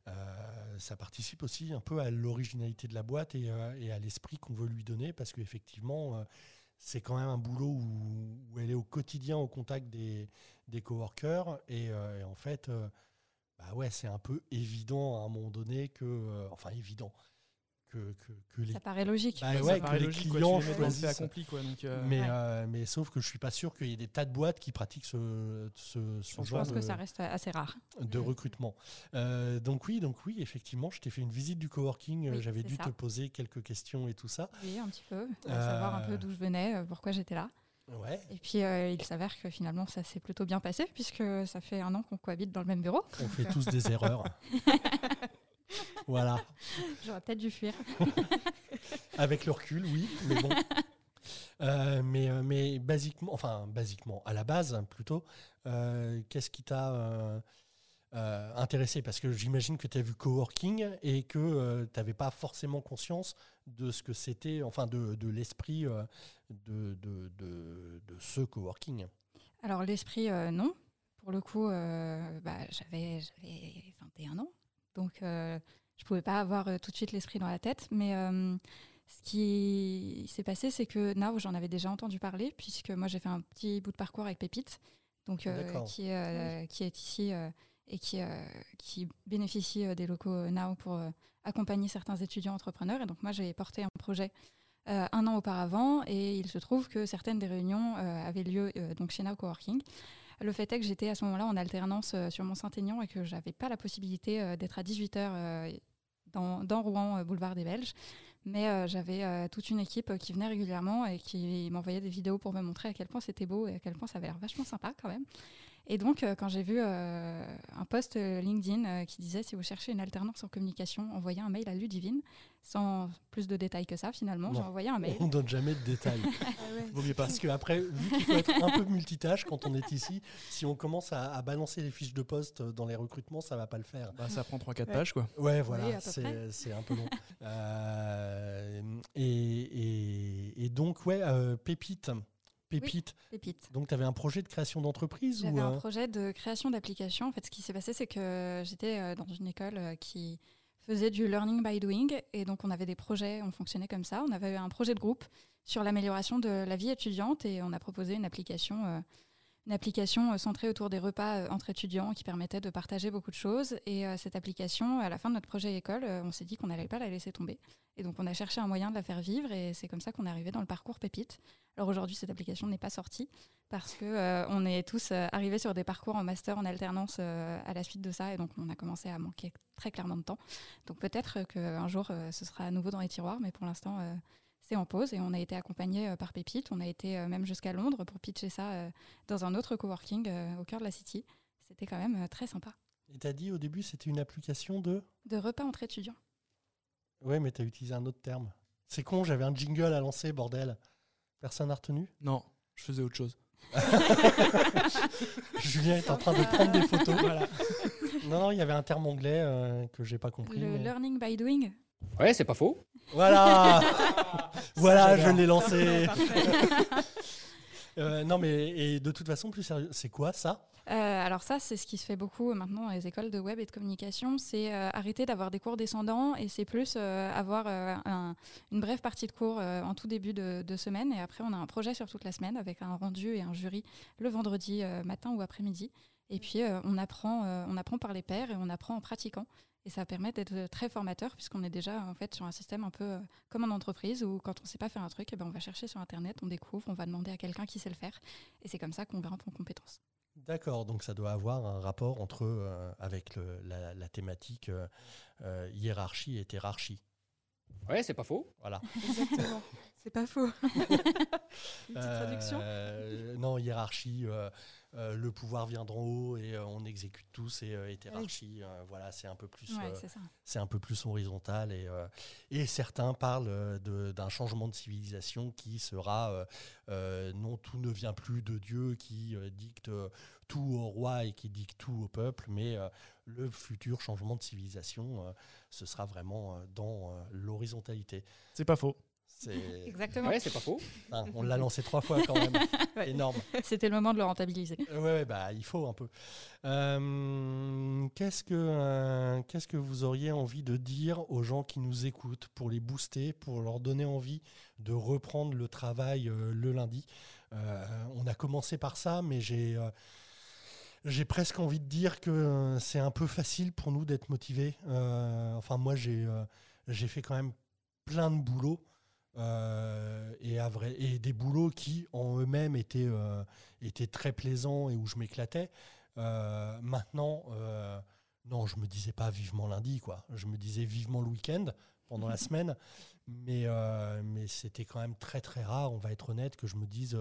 Euh, ça participe aussi un peu à l'originalité de la boîte et, euh, et à l'esprit qu'on veut lui donner parce qu'effectivement, euh, c'est quand même un boulot où, où elle est au quotidien au contact des, des coworkers et, et en fait, bah ouais, c'est un peu évident à un moment donné que, enfin évident, que, que, que les Ça paraît logique. Bah Ça ouais, paraît que les logique, clients choisissent. accompli, quoi. Donc, euh, Mais, Ouais. euh, mais sauf que je suis pas sûr qu'il y ait des tas de boîtes qui pratiquent ce, ce, ce Je genre pense de, que ça reste assez rare. de recrutement. Euh, donc oui, donc oui, effectivement, je t'ai fait une visite du coworking. euh, Oui, J'avais dû ça. te poser quelques questions et tout ça. Oui, un petit peu. pour Savoir un peu d'où je venais, pourquoi j'étais là. Ouais, Et puis, euh, il s'avère que finalement, ça s'est plutôt bien passé, puisque ça fait un an qu'on cohabite dans le même bureau. on fait tous des [laughs] erreurs. [laughs] Voilà. [laughs] J'aurais peut-être dû fuir. [laughs] Avec le recul, oui, mais bon. Euh, mais, euh, mais basiquement, enfin, basiquement, à la base, plutôt, euh, qu'est-ce qui t'a euh, intéressé? Parce que j'imagine que tu as vu coworking et que tu n'avais pas forcément conscience de ce que c'était, enfin, de, de l'esprit de, de, de, de ce coworking. Alors, l'esprit, non. Pour le coup, bah, j'avais j'avais 21 ans. Donc, je pouvais pas avoir euh, tout de suite l'esprit dans la tête. Mais euh, ce qui s'est passé, c'est que Now, j'en avais déjà entendu parler, puisque moi, j'ai fait un petit bout de parcours avec Pépite, donc, euh, qui, est, qui est ici et qui, qui bénéficie des locaux Now pour accompagner certains étudiants entrepreneurs. Et donc, moi, j'ai porté un projet un an auparavant et il se trouve que certaines des réunions avaient lieu donc chez Now Coworking. Le fait est que j'étais à ce moment-là en alternance sur Mont-Saint-Aignan et que j'avais pas la possibilité d'être à 18h dans, Rouen, euh, boulevard des Belges. Mais euh, j'avais euh, toute une équipe qui venait régulièrement et qui m'envoyait des vidéos pour me montrer à quel point c'était beau et à quel point ça avait l'air vachement sympa quand même. Et donc, euh, quand j'ai vu euh, un post euh, LinkedIn euh, qui disait si vous cherchez une alternance en communication, envoyez un mail à Ludivine, sans plus de détails que ça finalement, j'ai Non. envoyé un mail. On donne jamais de détails. [laughs] Ah ouais. Parce qu'après, vu qu'il faut être un peu multitâche quand on est ici, si on commence à, à balancer les fiches de poste dans les recrutements, ça va pas le faire. bah, ça prend 3-4 Ouais. pages, quoi. Ouais, voilà, c'est un peu long. Euh, et, et- et donc, ouais, euh, Pépite. Donc, tu avais un projet de création d'entreprise J'avais ou un euh, projet de création d'application. En fait, ce qui s'est passé, c'est que j'étais euh, dans une école euh, qui faisait du learning by doing. Et donc, on avait des projets, on fonctionnait comme ça. On avait un projet de groupe sur l'amélioration de la vie étudiante et on a proposé une application, une application euh, centrée autour des repas euh, entre étudiants qui permettait de partager beaucoup de choses. Et euh, cette application, à la fin de notre projet école, on s'est dit qu'on n'allait pas la laisser tomber. Et donc, on a cherché un moyen de la faire vivre et c'est comme ça qu'on est arrivé dans le parcours Pépite. Alors aujourd'hui, cette application n'est pas sortie parce que euh, on est tous arrivés sur des parcours en master, en alternance à la suite de ça, et donc on a commencé à manquer très clairement de temps. Donc peut-être qu'un jour ce sera à nouveau dans les tiroirs, mais pour l'instant c'est en pause et on a été accompagné euh, par Pépite. On a été euh, même jusqu'à Londres pour pitcher ça euh, dans un autre coworking euh, au cœur de la City. C'était quand même euh, très sympa. Et t'as dit au début, c'était une application de? De repas entre étudiants. Ouais, mais t'as utilisé un autre terme. C'est con, j'avais un jingle à lancer, bordel. Personne n'a retenu? Non, je faisais autre chose. [laughs] Julien est en train de prendre des photos. Voilà. Non, non, il y avait un terme anglais euh, que j'ai pas compris. Le mais- learning by doing. Ouais, c'est pas faux. Voilà, [laughs] voilà, je l'ai lancé. [laughs] Euh, non, mais et de toute façon, plus sérieux, c'est quoi ça? Euh, alors ça, c'est ce qui se fait beaucoup maintenant dans les écoles de web et de communication, c'est euh, arrêter d'avoir des cours descendants et c'est plus euh, avoir euh, un- une brève partie de cours euh, en tout début de, de semaine et après on a un projet sur toute la semaine avec un rendu et un jury le vendredi euh, matin ou après-midi. Et puis euh, on, apprend, euh, on apprend par les pairs et on apprend en pratiquant. Et ça permet d'être très formateur puisqu'on est déjà en fait sur un système un peu euh, comme en entreprise où quand on ne sait pas faire un truc, eh ben, on va chercher sur Internet, on découvre, on va demander à quelqu'un qui sait le faire. Et c'est comme ça qu'on grimpe en compétences. D'accord, donc ça doit avoir un rapport entre euh, avec le- la, la thématique euh, euh, hiérarchie et hiérarchie. Ouais, c'est pas faux. Voilà. [laughs] Exactement. C'est pas faux. [laughs] Une petite traduction Euh, non, hiérarchie, euh, euh, le pouvoir vient d'en haut et euh, on exécute tous et, euh, et hiérarchie, euh, voilà, c'est un peu plus, Ouais, euh, c'est un peu plus horizontal et, euh, et certains parlent de- d'un changement de civilisation qui sera euh, euh, non tout ne vient plus de Dieu qui euh, dicte tout au roi et qui dicte tout au peuple, mais euh, le futur changement de civilisation, euh, ce sera vraiment dans euh, l'horizontalité. C'est pas faux. [laughs] Exactement. Ouais, c'est pas faux. hein, on l'a lancé trois fois quand même, [laughs] énorme. C'était le moment de le rentabiliser. Ouais, ouais, bah, il faut un peu. Euh, qu'est-ce, que, euh, qu'est-ce que vous auriez envie de dire aux gens qui nous écoutent pour les booster, pour leur donner envie de reprendre le travail euh, le lundi? Euh, On a commencé par ça, mais j'ai, euh, j'ai presque envie de dire que c'est un peu facile pour nous d'être motivés. Euh, enfin, moi, j'ai, euh, j'ai fait quand même plein de boulots. Euh, et, à vrai, et des boulots qui en eux-mêmes étaient, euh, étaient très plaisants et où je m'éclatais. Euh, maintenant, non, je me disais pas vivement lundi, quoi. Je me disais vivement le week-end pendant la semaine, mais, mais c'était quand même très très rare, on va être honnête, que je me dise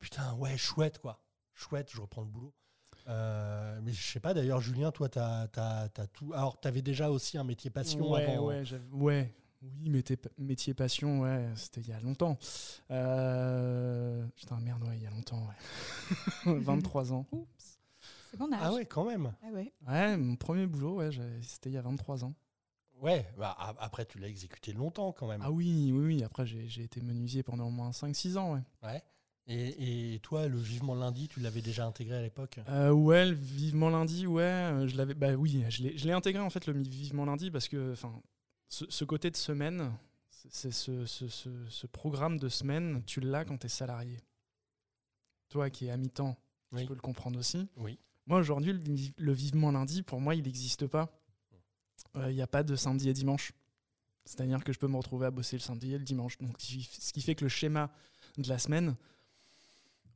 putain, ouais, chouette, quoi. Chouette, je reprends le boulot. Euh, mais je sais pas, d'ailleurs, Julien, toi, tu as, tout. Alors, tu avais déjà aussi un métier passion ouais, avant. ouais, ouais. Oui, métier, métier passion, ouais, c'était il y a longtemps. Euh, Putain, merde, ouais, il y a longtemps, ouais. [laughs] 23 ans. C'est bon âge. Ah ouais, quand même. Ah ouais. Ouais, mon premier boulot, ouais, c'était il y a 23 ans. Ouais, bah, après, tu l'as exécuté longtemps quand même. Ah oui, oui, oui. Après, j'ai été menuisier pendant au moins 5-6 ans, ouais. Ouais. Et, et toi, le vivement lundi, tu l'avais déjà intégré à l'époque? Euh, ouais, le vivement lundi, ouais, euh, je l'avais. Bah oui, je l'ai je l'ai intégré en fait le vivement lundi parce que, enfin, ce, ce côté de semaine, c'est ce, ce, ce- ce programme de semaine, tu l'as quand tu es salarié. Toi qui es à mi-temps, Oui. tu peux le comprendre aussi. Oui. Moi aujourd'hui, le, vi- le vivement lundi, pour moi, il n'existe pas. Il n'y a pas de samedi et dimanche. C'est-à-dire que je peux me retrouver à bosser le samedi et le dimanche. Donc, ce qui- fait que le schéma de la semaine,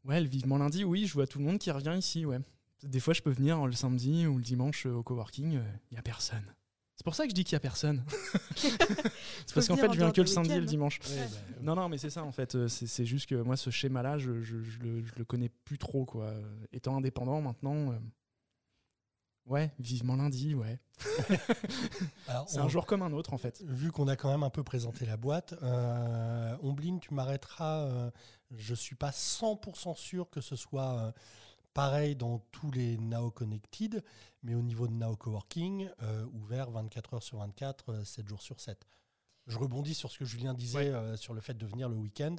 ouais, le vivement lundi, oui, je vois tout le monde qui revient ici, ouais. Des fois, je peux venir le samedi ou le dimanche euh, au coworking, il n'y a personne. C'est pour ça que je dis qu'il n'y a personne. [laughs] c'est parce qu'en fait, je viens que le samedi et le dimanche. Ouais, bah, Non, non, mais c'est ça en fait. Euh, C'est c'est juste que moi, ce schéma-là, je, je, je le, je le connais plus trop, quoi. Euh, Étant indépendant maintenant, euh, ouais, vivement lundi, ouais. [laughs] alors, C'est on- un jour comme un autre en fait. Vu qu'on a quand même un peu présenté la boîte, euh, Ombline, tu m'arrêteras. euh, je suis pas 100% sûr que ce soit euh, pareil dans tous les Nao Connected, mais au niveau de Nao Coworking, euh, ouvert 24 heures sur 24, euh, 7 jours sur 7. Je rebondis sur ce que Julien disait Ouais. euh, sur le fait de venir le week-end.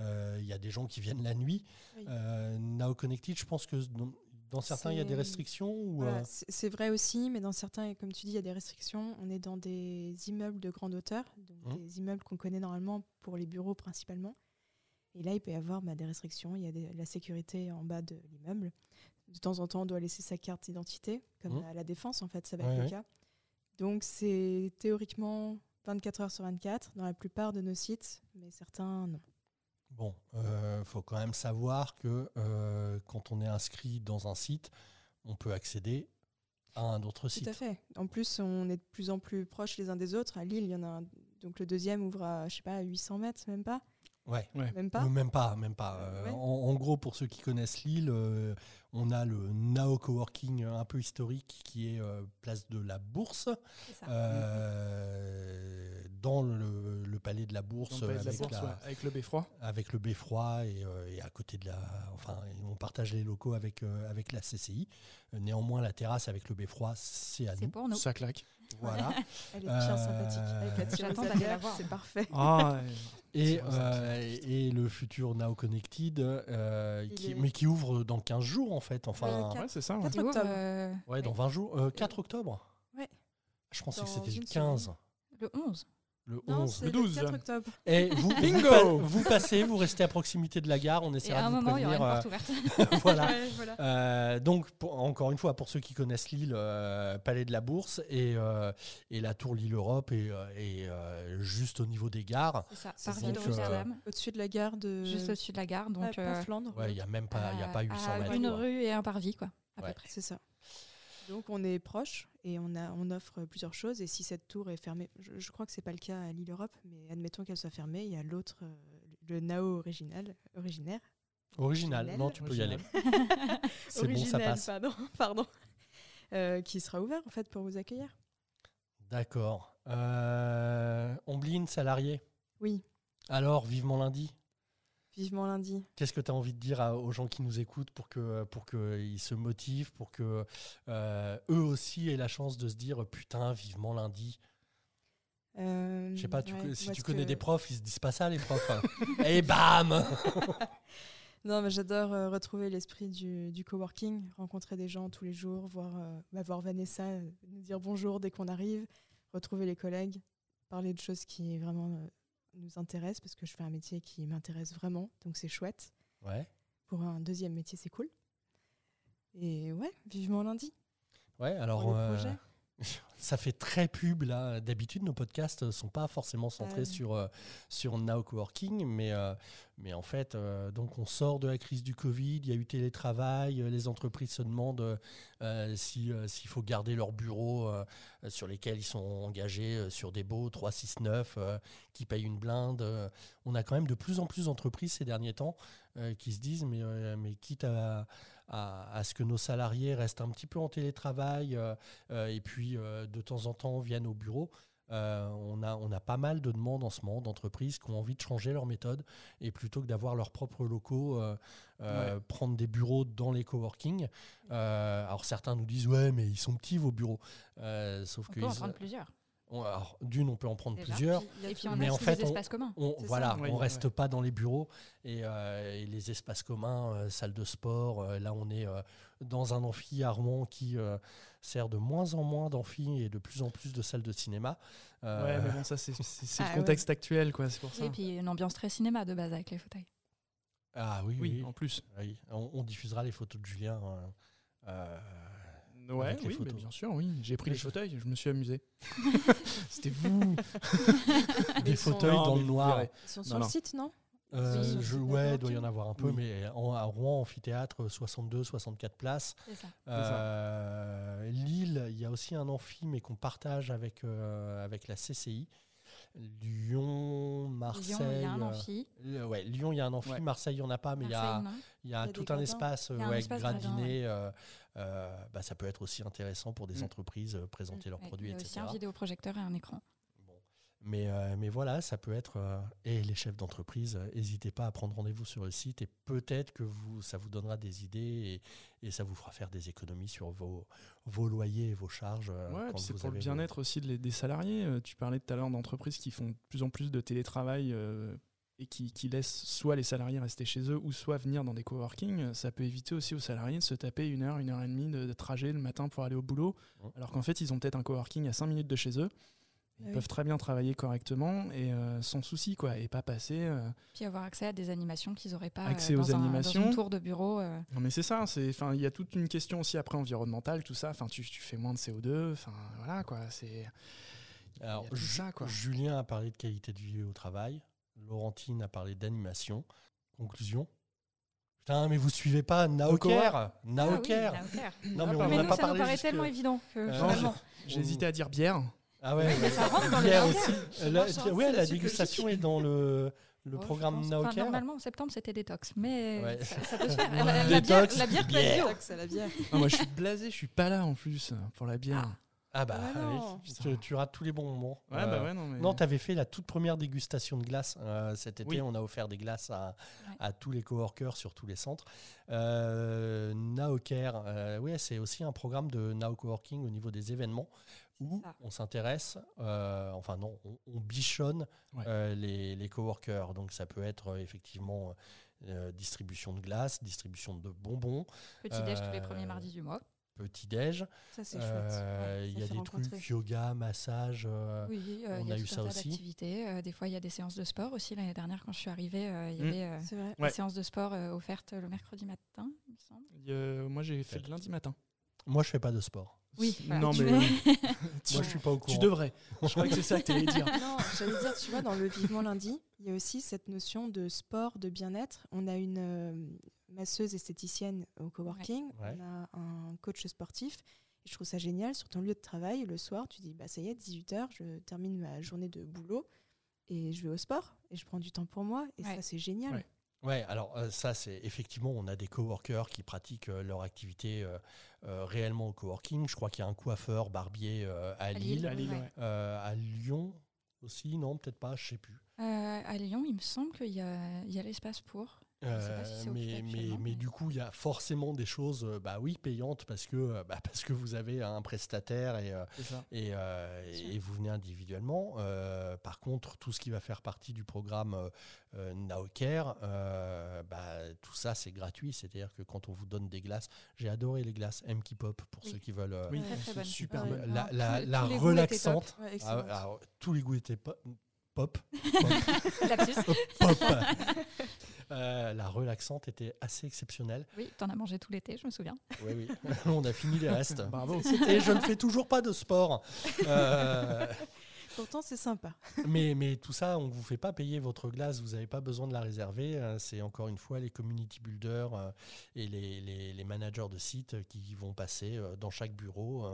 Euh, Il y a des gens qui viennent la nuit. Oui. Euh, Nao Connected, je pense que dans, dans certains, il y a des restrictions. Ou, Voilà, euh, c'est vrai aussi, mais dans certains, comme tu dis, il y a des restrictions. On est dans des immeubles de grande hauteur, donc Mhm. des immeubles qu'on connaît normalement pour les bureaux principalement. Et là, il peut y avoir bah, des restrictions. Il y a des- la sécurité en bas de l'immeuble. De temps en temps, on doit laisser sa carte d'identité, comme Mhm. à la défense, en fait, ça va Ouais, être ouais. le cas. Donc, c'est théoriquement 24 heures sur 24 dans la plupart de nos sites, mais certains, non. Bon, il faut quand même savoir que euh, quand on est inscrit dans un site, on peut accéder à un autre Tout site. à fait. En plus, on est de plus en plus proches les uns des autres. À Lille, il y en a un- donc le deuxième ouvre à, je sais pas, à 800 mètres, même pas. Ouais. Même pas. Même pas, même pas. Euh, Ouais. en, en gros, pour ceux qui connaissent Lille, euh, on a le Nao Coworking un peu historique qui est euh, place de la Bourse, C'est ça. euh, dans le, le palais de la Bourse, le de la avec, Bourse, la- ouais, avec le beffroi. avec le beffroi et, euh, et à côté de la. Enfin, on partage les locaux avec, euh, avec la CCI. Euh, Néanmoins, la terrasse avec le beffroi, c'est à nous. pour nous. Ça claque. Voilà. [laughs] Elle est bien Euh, sympathique. Avec la J'attends d'aller la voir. C'est parfait. Ah, [laughs] Et, euh, et le futur Now Connected, euh, qui- est- mais qui ouvre dans 15 jours en fait. Enfin, ouais, c'est ça. ouais. 4 Il ouvre, octobre. euh, ouais, dans 20 jours. Euh, 4 octobre Ouais. Je pensais que Dans c'était le une 15. le 11. Le Non, 11. c'est Le le 12. 4 octobre. Et vous, Bingo vous passez, vous restez à proximité de la gare, on essaiera de vous moment, il y aura prévenir. une porte euh, ouverte. [laughs] [laughs] voilà. Ouais, voilà. Euh, donc, pour- encore une fois, pour ceux qui connaissent Lille, euh, Palais de la Bourse et, euh, et la tour Lille Europe et, euh, et, juste au niveau des gares. C'est ça, euh, Rotterdam, Au-dessus de la gare de. juste au-dessus de la gare. Donc, euh, pas Flandre. Ouais, il n'y a même pas, il y a pas 800 à mètres. Une quoi. rue et un parvis, quoi, à Ouais. peu près. C'est ça. Donc on est proche et on, a, on offre plusieurs choses. Et si cette tour est fermée, je, je crois que c'est pas le cas à Lille Europe, mais admettons qu'elle soit fermée, il y a l'autre, euh, le Nao original, originaire. Original. Non, tu peux y aller. Original. [laughs] C'est bon, ça original, passe. pardon, [laughs] pardon. Euh, qui sera ouvert en fait pour vous accueillir. D'accord. Euh, Ombline, salarié. Oui, Alors, vivement lundi. Vivement lundi. Qu'est-ce que tu as envie de dire à- aux gens qui nous écoutent pour que pour qu'ils se motivent, pour que euh, eux aussi aient la chance de se dire putain vivement lundi. Euh, Je sais pas, tu ouais, co- si tu connais que- des profs, ils se disent pas ça les profs. hein. [laughs] Et bam [laughs] Non, mais j'adore euh, retrouver l'esprit du, du coworking, rencontrer des gens tous les jours, voir, euh, bah, voir Vanessa euh, nous dire bonjour dès qu'on arrive, retrouver les collègues, parler de choses qui vraiment euh, nous intéressent, parce que je fais un métier qui m'intéresse vraiment, donc c'est chouette. Ouais. Pour un deuxième métier, c'est cool. Et ouais, vivement lundi. Ouais, alors pour le euh, projet. Ça fait très pub là. D'habitude, nos podcasts sont pas forcément centrés Euh. sur euh, sur Now Coworking, mais euh, mais en fait, euh, donc on sort de la crise du Covid. Il y a eu télétravail. euh, Les entreprises se demandent euh, si euh, s'il faut garder leurs bureaux euh, sur lesquels ils sont engagés euh, sur des beaux 369 euh, qui payent une blinde. euh. On a quand même de plus en plus d'entreprises ces derniers temps euh, qui se disent mais euh, mais quitte à à, à ce que nos salariés restent un petit peu en télétravail euh, euh, et puis euh, de temps en temps viennent au bureau. Euh, on, a, on a pas mal de demandes en ce moment d'entreprises qui ont envie de changer leur méthode et plutôt que d'avoir leurs propres locaux, euh, euh, prendre des bureaux dans les coworking. Alors certains nous disent ouais mais ils sont petits vos bureaux. Sauf On que peut en prendre plusieurs. On- alors, d'une on peut en prendre déjà. plusieurs. Et puis on Mais a en aussi fait, des on- espaces communs. On, voilà, ça. on Oui, reste ouais. pas dans les bureaux et, euh, et les espaces communs, euh, salle de sport. euh, là, on est euh, dans un amphi à Rouen qui euh, sert de moins en moins d'amphi et de plus en plus de salles de cinéma. Euh, Ouais, mais bon, ça, c'est [laughs] Ah, le ouais. contexte actuel, quoi. C'est pour ça. Et puis une ambiance très cinéma de base avec les fauteuils. Ah oui, Oui, oui. en plus. oui. On, on diffusera les photos de Julien. euh, euh, Ouais, Avec les oui, mais bien sûr, oui. J'ai pris les je- fauteuils, je me suis amusé. [laughs] C'était vous. des sont- fauteuils dans le noir. verrez. Ils sont sur non. le site, non Euh, Oui, je, ouais, il doit y en avoir un peu, Oui. mais en- à Rouen, amphithéâtre, 62, 64 places. Ça. Euh, Lille, il y a aussi un amphi, mais qu'on partage avec, euh, avec la CCI. Lyon, Marseille. Lyon, il y a un euh, amphi. euh, ouais, Lyon, il y a un amphi. Ouais. Marseille, il n'y en a pas, mais il y a, y a y a tout un espace, Il y a un ouais, gradiné. Euh, bah, ça peut être aussi intéressant pour des Mm. entreprises euh, présenter leurs Ouais, produits, il y a etc. aussi un vidéoprojecteur et un écran. Bon. Mais, euh, mais voilà, ça peut être. euh, et les chefs d'entreprise, euh, n'hésitez pas à prendre rendez-vous sur le site et peut-être que vous, ça vous donnera des idées et, et ça vous fera faire des économies sur vos, vos loyers et vos charges. euh, Ouais, c'est vous pour le vos- bien-être aussi de les- des salariés. Euh, tu parlais tout à l'heure d'entreprises qui font de plus en plus de télétravail euh, et qui, qui laissent soit les salariés rester chez eux ou soit venir dans des coworking. Ça peut éviter aussi aux salariés de se taper une heure, une heure et demie de, de trajet le matin pour aller au boulot, Ouais. alors qu'en fait ils ont peut-être un coworking à 5 minutes de chez eux. Ils Ah oui. peuvent très bien travailler correctement et euh, sans souci quoi, et pas passer. euh, Puis avoir accès à des animations qu'ils n'auraient pas Accès euh, aux dans, dans animations. une tour de bureau. euh. Non mais c'est ça, c'est enfin il y a toute une question aussi après environnementale, tout ça. Enfin tu, tu fais moins de CO2, enfin voilà quoi. C'est Alors, ça, quoi. Julien a parlé de qualité de vie au travail. Laurentine a parlé d'animation. Conclusion Putain, mais vous suivez pas Naoker Ah oui, Naoker Naoker. Non, mais Ah, on Mais a nous, pas ça nous parlé paraît jusque- tellement évident que Euh, [laughs] j'ai hésité à dire bière. Ah ouais, ouais. ça rentre dans le Bière aussi. La, ouais, la la dégustation est dans le, le Oh, programme pense. Naoker. normalement, en septembre, c'était détox. Mais Ouais. ça, ça peut se faire. Ouais. [laughs] La, la bière, Détox, la bière à la bière. Ah, moi je suis blasé, je suis pas là en plus pour la bière. Ah bah Ah [laughs] oui, tu, tu rates tous les bons moments. Ouais, Euh, bah ouais, non, mais. Non, tu avais fait la toute première dégustation de glace euh, cet été. Oui. On a offert des glaces à, Ouais. à tous les coworkers sur tous les centres. Euh, Naocare, euh, oui, c'est aussi un programme de Nao Coworking au niveau des événements où on s'intéresse, euh, enfin non, on, on bichonne Ouais. euh, les, les coworkers. Donc ça peut être euh, effectivement euh, distribution de glace, distribution de bonbons, Petit déj tous les Euh, premiers mardis du mois. Petit-déj. Ça, c'est Euh, chouette. Il Ouais, y a des trucs yoga, massage. euh, Oui, euh, on il y a a eu ça aussi. Euh, des fois, il y a des séances de sport aussi. L'année dernière, quand je suis arrivée, euh, il y Mm. avait euh. Ouais. des séances de sport euh, offertes le mercredi matin, il me semble. Euh, moi, j'ai fait le lundi matin. Moi, je fais pas de sport. Oui, voilà. Non, Tu mais. [laughs] Moi, je suis pas au courant. tu devrais. Je crois que c'est ça que tu allais dire. Non, j'allais dire, tu vois, dans le Vivement Lundi, il y a aussi cette notion de sport, de bien-être. On a une euh, masseuse esthéticienne au coworking, Ouais. on a un coach sportif. Et je trouve ça génial. Sur ton lieu de travail, le soir, tu dis, bah ça y est, 18h, je termine ma journée de boulot et je vais au sport et je prends du temps pour moi. Et Ouais. ça, c'est génial. Ouais. Ouais, alors euh, ça, c'est effectivement, on a des coworkers qui pratiquent euh, leur activité euh, réellement au coworking. Je crois qu'il y a un coiffeur barbier à, Lille. À Lille, Ouais. ouais. À Lyon aussi, non, peut-être pas, je sais plus. À Lyon, il me semble qu'il y a l'espace pour. Si Euh, mais, mais, actuellement, mais mais- du coup, il y a forcément des choses, euh, bah oui, payantes parce que, euh, bah, parce que vous avez un prestataire et, et, euh, vous venez individuellement. Euh, par contre, tout ce qui va faire partie du programme Naocare, euh, bah, tout ça c'est gratuit. C'est-à-dire que quand on vous donne des glaces, j'ai adoré les glaces M Pop pour Oui. ceux qui veulent. euh, Oui, Très, très c'est bonne. super la, relaxante. Ouais, Ah, alors, tous les goûts étaient [laughs] pop. Euh, la relaxante était assez exceptionnelle. Oui, t'en as mangé tout l'été, je me souviens. Oui, oui. [laughs] on a fini les restes. Bravo. Et je ne fais toujours pas de sport. Euh, Pourtant, c'est sympa. [laughs] mais, mais tout ça, on ne vous fait pas payer votre glace, vous n'avez pas besoin de la réserver. Euh, C'est encore une fois les community builders euh, et les, les- les managers de sites qui vont passer euh, dans chaque bureau,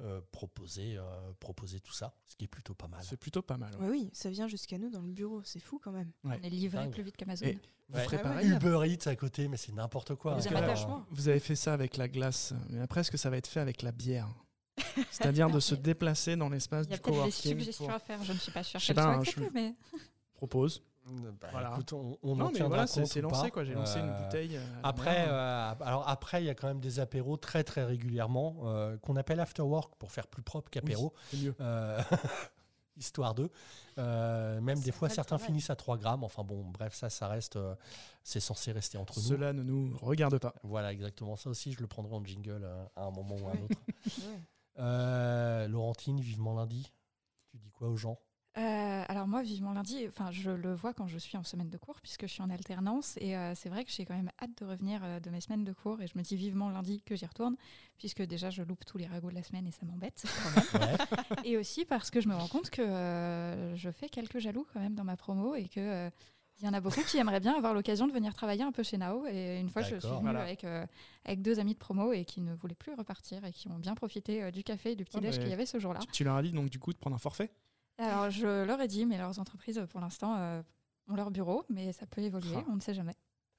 euh, proposer, euh, proposer tout ça, ce qui est plutôt pas mal. C'est plutôt pas mal. ouais. Ouais, oui, ça vient jusqu'à nous dans le bureau. C'est fou quand même. Ouais. On est livré plus vite qu'Amazon. Vous Ouais. ferez Ah ouais. pareil Uber Eats à côté, mais c'est n'importe quoi. Vous avez. Vous avez fait ça avec la glace, mais après, est-ce que ça va être fait avec la bière? [laughs] C'est-à-dire de se déplacer dans l'espace Il y a du peut-être des coworking. suggestions pour- à faire, je ne suis pas sûre Je sais qu'elles soient pas, hein, je- acceptées, mais [laughs] Propose. Bah, Voilà. écoute, on, on en Non, mais voilà, c'est compte c'est ou lancé, quoi. J'ai lancé une Euh, bouteille. euh, Après, mer. euh, alors après, il y a quand même des apéros très très régulièrement euh, qu'on appelle after work pour faire plus propre qu'apéro, c'est mieux. euh, [laughs] histoire d'eux. Euh, même des fois, certains finissent à 3 grammes. Enfin bon, bref, ça, ça reste, euh, c'est censé rester entre nous. Cela ne nous regarde pas. Voilà, exactement. Ça aussi, je le prendrai en jingle euh, à un moment ou à un Ouais. autre. Euh, Laurentine, vivement lundi. Tu dis quoi aux gens? Euh, alors moi, vivement lundi, enfin je le vois quand je suis en semaine de cours puisque je suis en alternance et euh, c'est vrai que j'ai quand même hâte de revenir euh, de mes semaines de cours et je me dis vivement lundi que j'y retourne puisque déjà je loupe tous les ragots de la semaine et ça m'embête. [laughs] Ouais. et aussi parce que je me rends compte que je fais quelques jaloux quand même dans ma promo et que il y en a beaucoup qui aimeraient bien avoir l'occasion de venir travailler un peu chez Nao. Et une fois, je suis venue Voilà. avec, euh, avec deux amis de promo et qui ne voulaient plus repartir et qui ont bien profité euh, du café et du petit Ah, déj mais- qu'il y avait ce jour-là. Tu, tu leur as dit donc du coup de prendre un forfait? Alors, je leur ai dit, mais leurs entreprises, pour l'instant, euh, ont leur bureau, mais ça peut évoluer, Ah. on ne sait jamais.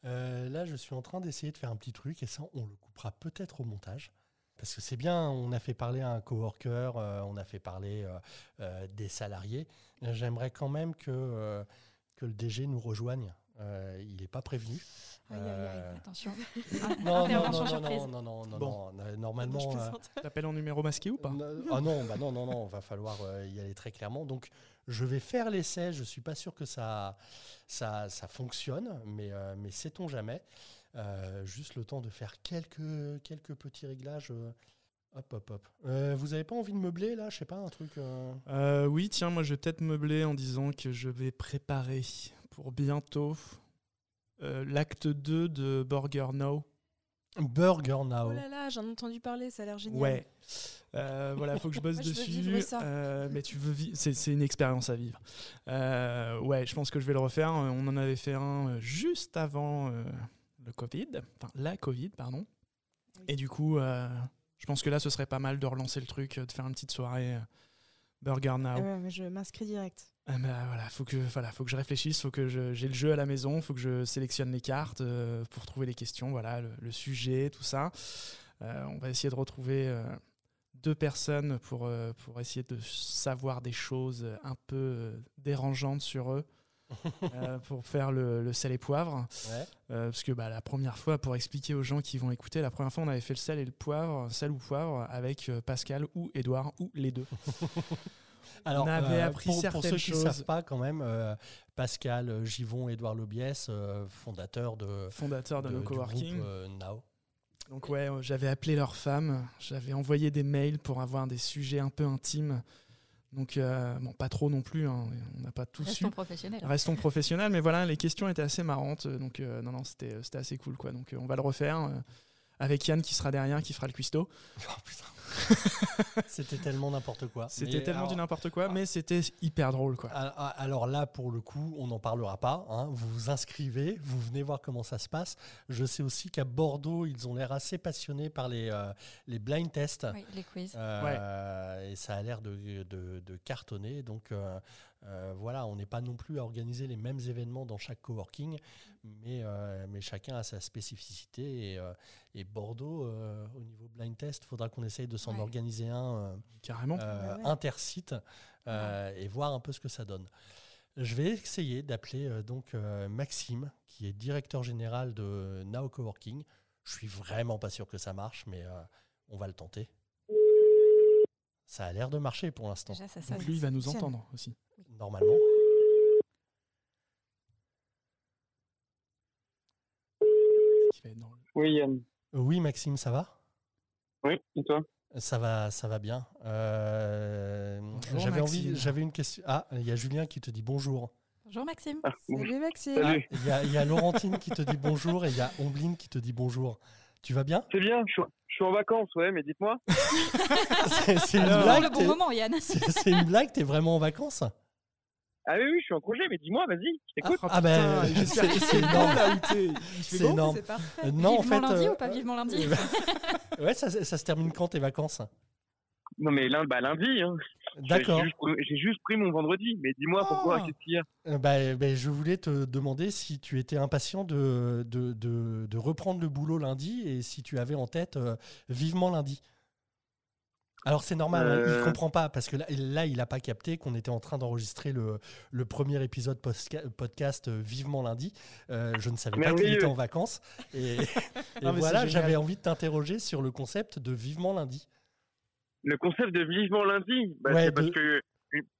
Euh, là, je suis en train d'essayer de faire un petit truc et ça, on le coupera peut-être au montage. Parce que c'est bien, on a fait parler à un coworker, euh, on a fait parler euh, euh, des salariés. J'aimerais quand même que, euh, que le DG nous rejoigne. Euh, il n'est pas prévenu. Aïe, aïe, aïe. Euh, Attention. [laughs] non, non, non, non, non, non, non, non, Bon. non, Je Normalement, euh. T'appelles en numéro masqué ou pas non, ah non, bah non, non, non, va falloir euh, y aller très clairement. Donc, je vais faire l'essai. Je suis pas sûr que ça, ça, ça fonctionne, mais, euh, mais sait-on jamais. Euh, juste le temps de faire quelques, quelques petits réglages. Hop, hop, hop. Euh, vous avez pas envie de meubler là? Je sais pas, un truc. euh, Euh, Oui, tiens, moi je vais peut-être meubler en disant que je vais préparer pour bientôt euh, l'acte 2 de Burger Now. Burger Now. Oh là là, j'en ai entendu parler, ça a l'air génial. Ouais. Euh, voilà, faut que je [laughs] bosse Moi, je veux dessus. vivre ça. Euh, mais tu veux vivre, c'est, c'est une expérience à vivre. Euh, ouais, je pense que je vais le refaire. On en avait fait un juste avant euh, le Covid, enfin la Covid, pardon. Oui. Et du coup, euh, je pense que là, ce serait pas mal de relancer le truc, euh, de faire une petite soirée euh, Burger Now. Ah ouais, mais je m'inscris direct. Ah bah voilà, faut que voilà, faut que je réfléchisse, faut que j'ai le jeu à la maison, faut que je sélectionne les cartes euh, pour trouver les questions, voilà, le, le sujet, tout ça. Euh, on va essayer de retrouver euh, deux personnes pour, pour essayer de savoir des choses un peu dérangeantes sur eux. [laughs] euh, pour faire le, le sel et poivre. Ouais. Euh, parce que bah, la première fois, pour expliquer aux gens qui vont écouter, la première fois, on avait fait le sel et le poivre, sel ou poivre, avec euh, Pascal ou Édouard ou les deux. [laughs] Alors, On avait appris pour, pour certaines ceux qui ne choses. savent pas, quand même, Pascal Givon, Édouard Lobiès, fondateur de, Fondateur de, de- No du Coworking. groupe, Now. Donc ouais, j'avais appelé leurs femmes, j'avais envoyé des mails pour avoir des sujets un peu intimes. Donc euh, bon, pas trop non plus, hein, on n'a pas tout su. Restons professionnels. Restons professionnels, mais voilà, les questions étaient assez marrantes, euh, donc euh, non non, c'était euh, c'était assez cool quoi. Donc euh, on va le refaire euh, avec Yann qui sera derrière, qui fera le cuistot. Oh, putain. [laughs] C'était tellement n'importe quoi. C'était tellement alors- du n'importe quoi, mais c'était hyper drôle quoi. Ah, ah, Alors là, pour le coup, on n'en parlera pas. hein. Vous vous inscrivez, vous venez voir comment ça se passe. Je sais aussi qu'à Bordeaux, ils ont l'air assez passionnés par les, euh, les blind tests. Oui, les quiz. Euh, Et ça a l'air de, de- de cartonner. Donc euh, euh, voilà, on n'est pas non plus à organiser les mêmes événements dans chaque coworking, mais, euh, mais chacun a sa spécificité. Et, euh, et Bordeaux, euh, au niveau blind test, faudra qu'on essaye de s'en Ouais. organiser un euh, Carrément. euh, ouais. intersite euh, et voir un peu ce que ça donne. Je vais essayer d'appeler euh, donc euh, Maxime, qui est directeur général de Now Coworking. Je suis vraiment pas sûr que ça marche, mais euh, on va le tenter. Ça a l'air de marcher pour l'instant. Donc lui, il va nous entendre aussi. normalement. Oui, Yann. Oui, Maxime, ça va? Oui, et toi? Ça va, ça va bien. Euh, Bonjour, j'avais envie, j'avais une question. Ah, il y a Julien qui te dit bonjour. Bonjour Maxime. Ah, bon. Salut Maxime. Salut. Il y a, il y a Laurentine qui te dit bonjour et il y a Ombline qui te dit bonjour. Tu vas bien? C'est bien, je suis, je suis en vacances, ouais, mais dites-moi. [laughs] C'est c'est une blague le bon moment, Yann. C'est c'est une blague, t'es vraiment en vacances? Ah oui, oui, je suis en congé, mais dis-moi, vas-y, je t'écoute. Oh, Ah ben, c'est- énorme. là où C'est énorme. Euh, Non, en vivement fait. lundi euh, ou pas vivement lundi [laughs] Ouais, ça, ça se termine quand tes vacances? Non, mais lundi, bah, lundi hein. D'accord. J'ai juste, pris- j'ai juste pris mon vendredi, mais dis-moi pourquoi, Oh. qu'est-ce qu'il y a? Euh, bah, bah, je voulais te demander si tu étais impatient de, de, de- de reprendre le boulot lundi et si tu avais en tête euh, vivement lundi. Alors c'est normal, hein, il Euh. comprend pas parce que là, là il n'a pas capté qu'on était en train d'enregistrer le, le premier épisode podcast euh, vivement lundi. Euh, je ne savais pas qu'il était en vacances et, [laughs] voilà, j'avais envie de t'interroger sur le concept de vivement lundi. Le concept de vivement lundi, bah, Ouais, c'est parce que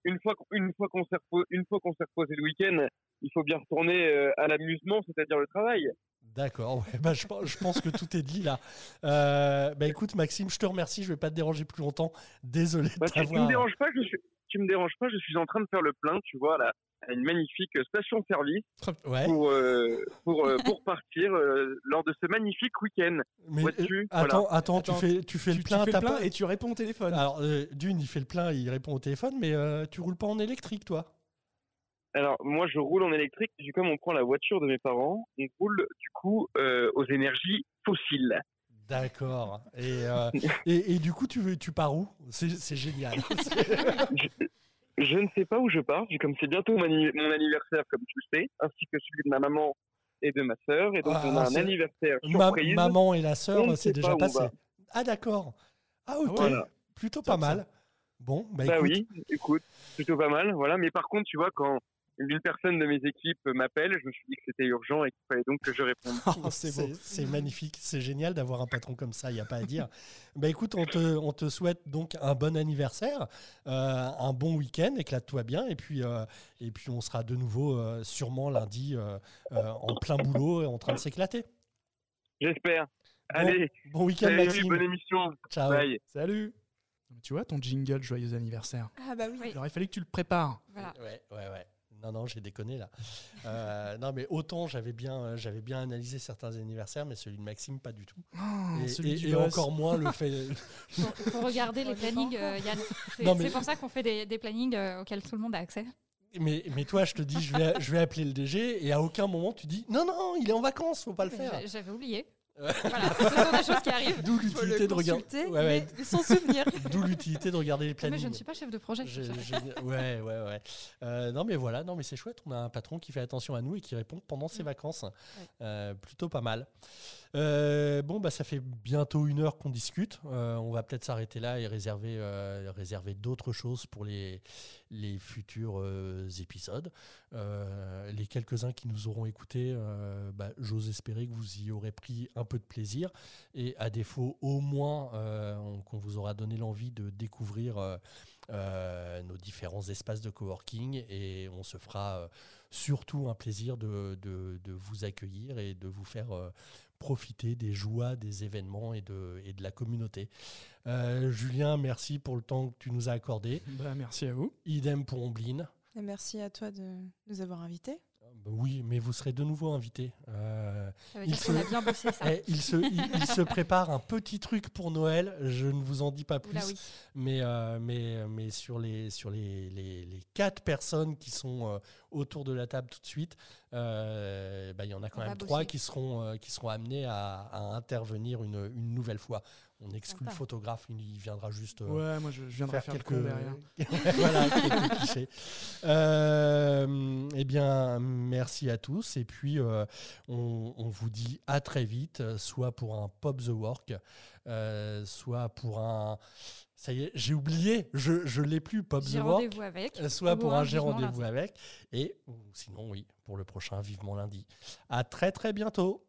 une, fois, qu'on- une fois qu'on s'est repo- une fois qu'on s'est reposé le week-end, il faut bien retourner euh, à l'amusement, c'est-à-dire le travail. D'accord, ouais, bah, je, pense- je pense que tout est dit là. Euh, bah, écoute Maxime, je te remercie, je vais pas te déranger plus longtemps. Désolé de Bah, tu, tu me déranges pas, je suis, tu me déranges pas, je suis en train de faire le plein, tu vois, là, une magnifique station-service Ouais, pour, euh, pour, euh, [laughs] pour partir euh, lors de ce magnifique week-end. mais euh, attends, voilà. attends, tu fais, tu fais Tu, le tu plein, fais t'as le plein pas- et tu réponds au téléphone. Alors, euh, d'une, il fait le plein, il répond au téléphone, mais euh, tu roules pas en électrique, toi? Alors, moi, je roule en électrique, du comme on prend la voiture de mes parents, on roule, du coup, euh, aux énergies fossiles. D'accord. Et, euh, [laughs] et, et du coup, tu, veux- tu pars où? C'est c'est génial. [laughs] Je ne sais pas où je pars, comme c'est bientôt mon, anni- mon anniversaire, comme tu le sais, ainsi que celui de ma maman et de ma sœur, et donc Ah, on a un c'est- anniversaire Ma- surprise. maman et la sœur, c'est déjà passé. Ah, d'accord. Ah, ok. Voilà. Plutôt pas mal. Bon, bah, Bah écoute. oui, écoute, plutôt pas mal, voilà. Mais par contre, tu vois, quand une personne de mes équipes m'appelle, je me suis dit que c'était urgent et qu'il fallait donc que je réponde. [laughs] Oh, c'est magnifique, c'est génial d'avoir un patron comme ça, il n'y a pas à dire. [laughs] bah écoute, on te, on te souhaite donc un bon anniversaire, euh, un bon week-end, éclate-toi bien, et puis, euh, et puis on sera de nouveau euh, sûrement lundi euh, euh, en plein boulot et en train de s'éclater. J'espère. Allez, Bon week-end salut, Maxime, bonne émission. ciao. Bye. Salut. Tu vois ton jingle joyeux anniversaire. Ah bah oui. Oui. Il aurait fallu que tu le prépares. Voilà. Ouais, ouais, ouais. Non, non, j'ai déconné là. Euh, [laughs] non, mais autant j'avais bien, j'avais bien analysé certains anniversaires, mais celui de Maxime, pas du tout. Oh, et celui et- du et boss. encore moins le fait. Il [laughs] faut, faut regarder les plannings, euh, Yann. C'est mais- pour ça qu'on fait des, des plannings euh, auxquels tout le monde a accès. Mais, mais toi, je te dis, je vais, je vais appeler le DG, et à aucun moment tu dis non, non, il est en vacances, faut pas le Mais faire. j'a- J'avais oublié. Voilà, ce sont des choses qui arrivent. D'où l'utilité de regarder. Consulter, Ouais, ouais. mais sans souvenir. [laughs] D'où l'utilité de regarder les Mais plannings. je ne suis pas chef de projet. Ouais, ouais, ouais. Euh, non, mais voilà, non, mais c'est chouette. On a un patron qui fait attention à nous et qui répond pendant ses vacances. Euh, plutôt pas mal. Euh, bon, bah, ça fait bientôt une heure qu'on discute. Euh, on va peut-être s'arrêter là et réserver, euh, d'autres choses pour les, futurs épisodes. Les quelques-uns qui nous auront écoutés, bah, j'ose espérer que vous y aurez pris un peu de plaisir et à défaut, au moins, on- qu'on vous aura donné l'envie de découvrir. nos différents espaces de coworking et on se fera surtout un plaisir de, vous accueillir et de vous faire profiter des joies des événements et de, et de la communauté. Euh, Julien, merci pour le temps que tu nous as accordé. Bah, merci à vous. Idem pour Ombline. Et merci à toi de nous avoir invités. Ben oui, mais vous serez de nouveau invité. Euh, Ça veut Il dire qu'on se- a bien bossé ça. [laughs] il, se, il, il se prépare un petit truc pour Noël. Je ne vous en dis pas plus. Oula, oui. Mais, euh, mais, mais sur, les, sur les, les, les quatre personnes qui sont euh, autour de la table tout de suite, bah, il y en a quand On même trois bosser. qui seront, qui seront amenés à, à intervenir une, une nouvelle fois. On exclut le photographe, il viendra juste euh, Ouais, moi je, je viendrai faire, quelques, le con derrière. [laughs] voilà, quelques clichés. Euh, eh bien, merci à tous. Et puis, euh, on, on vous dit à très vite, soit pour un Pop the Work, euh, soit pour un. Ça y est, j'ai oublié, je je l'ai plus, Pop the Work. rendez-vous avec. Soit ou pour un j'ai rendez-vous avec. Et sinon, oui, pour le prochain Vivement lundi. À très très bientôt.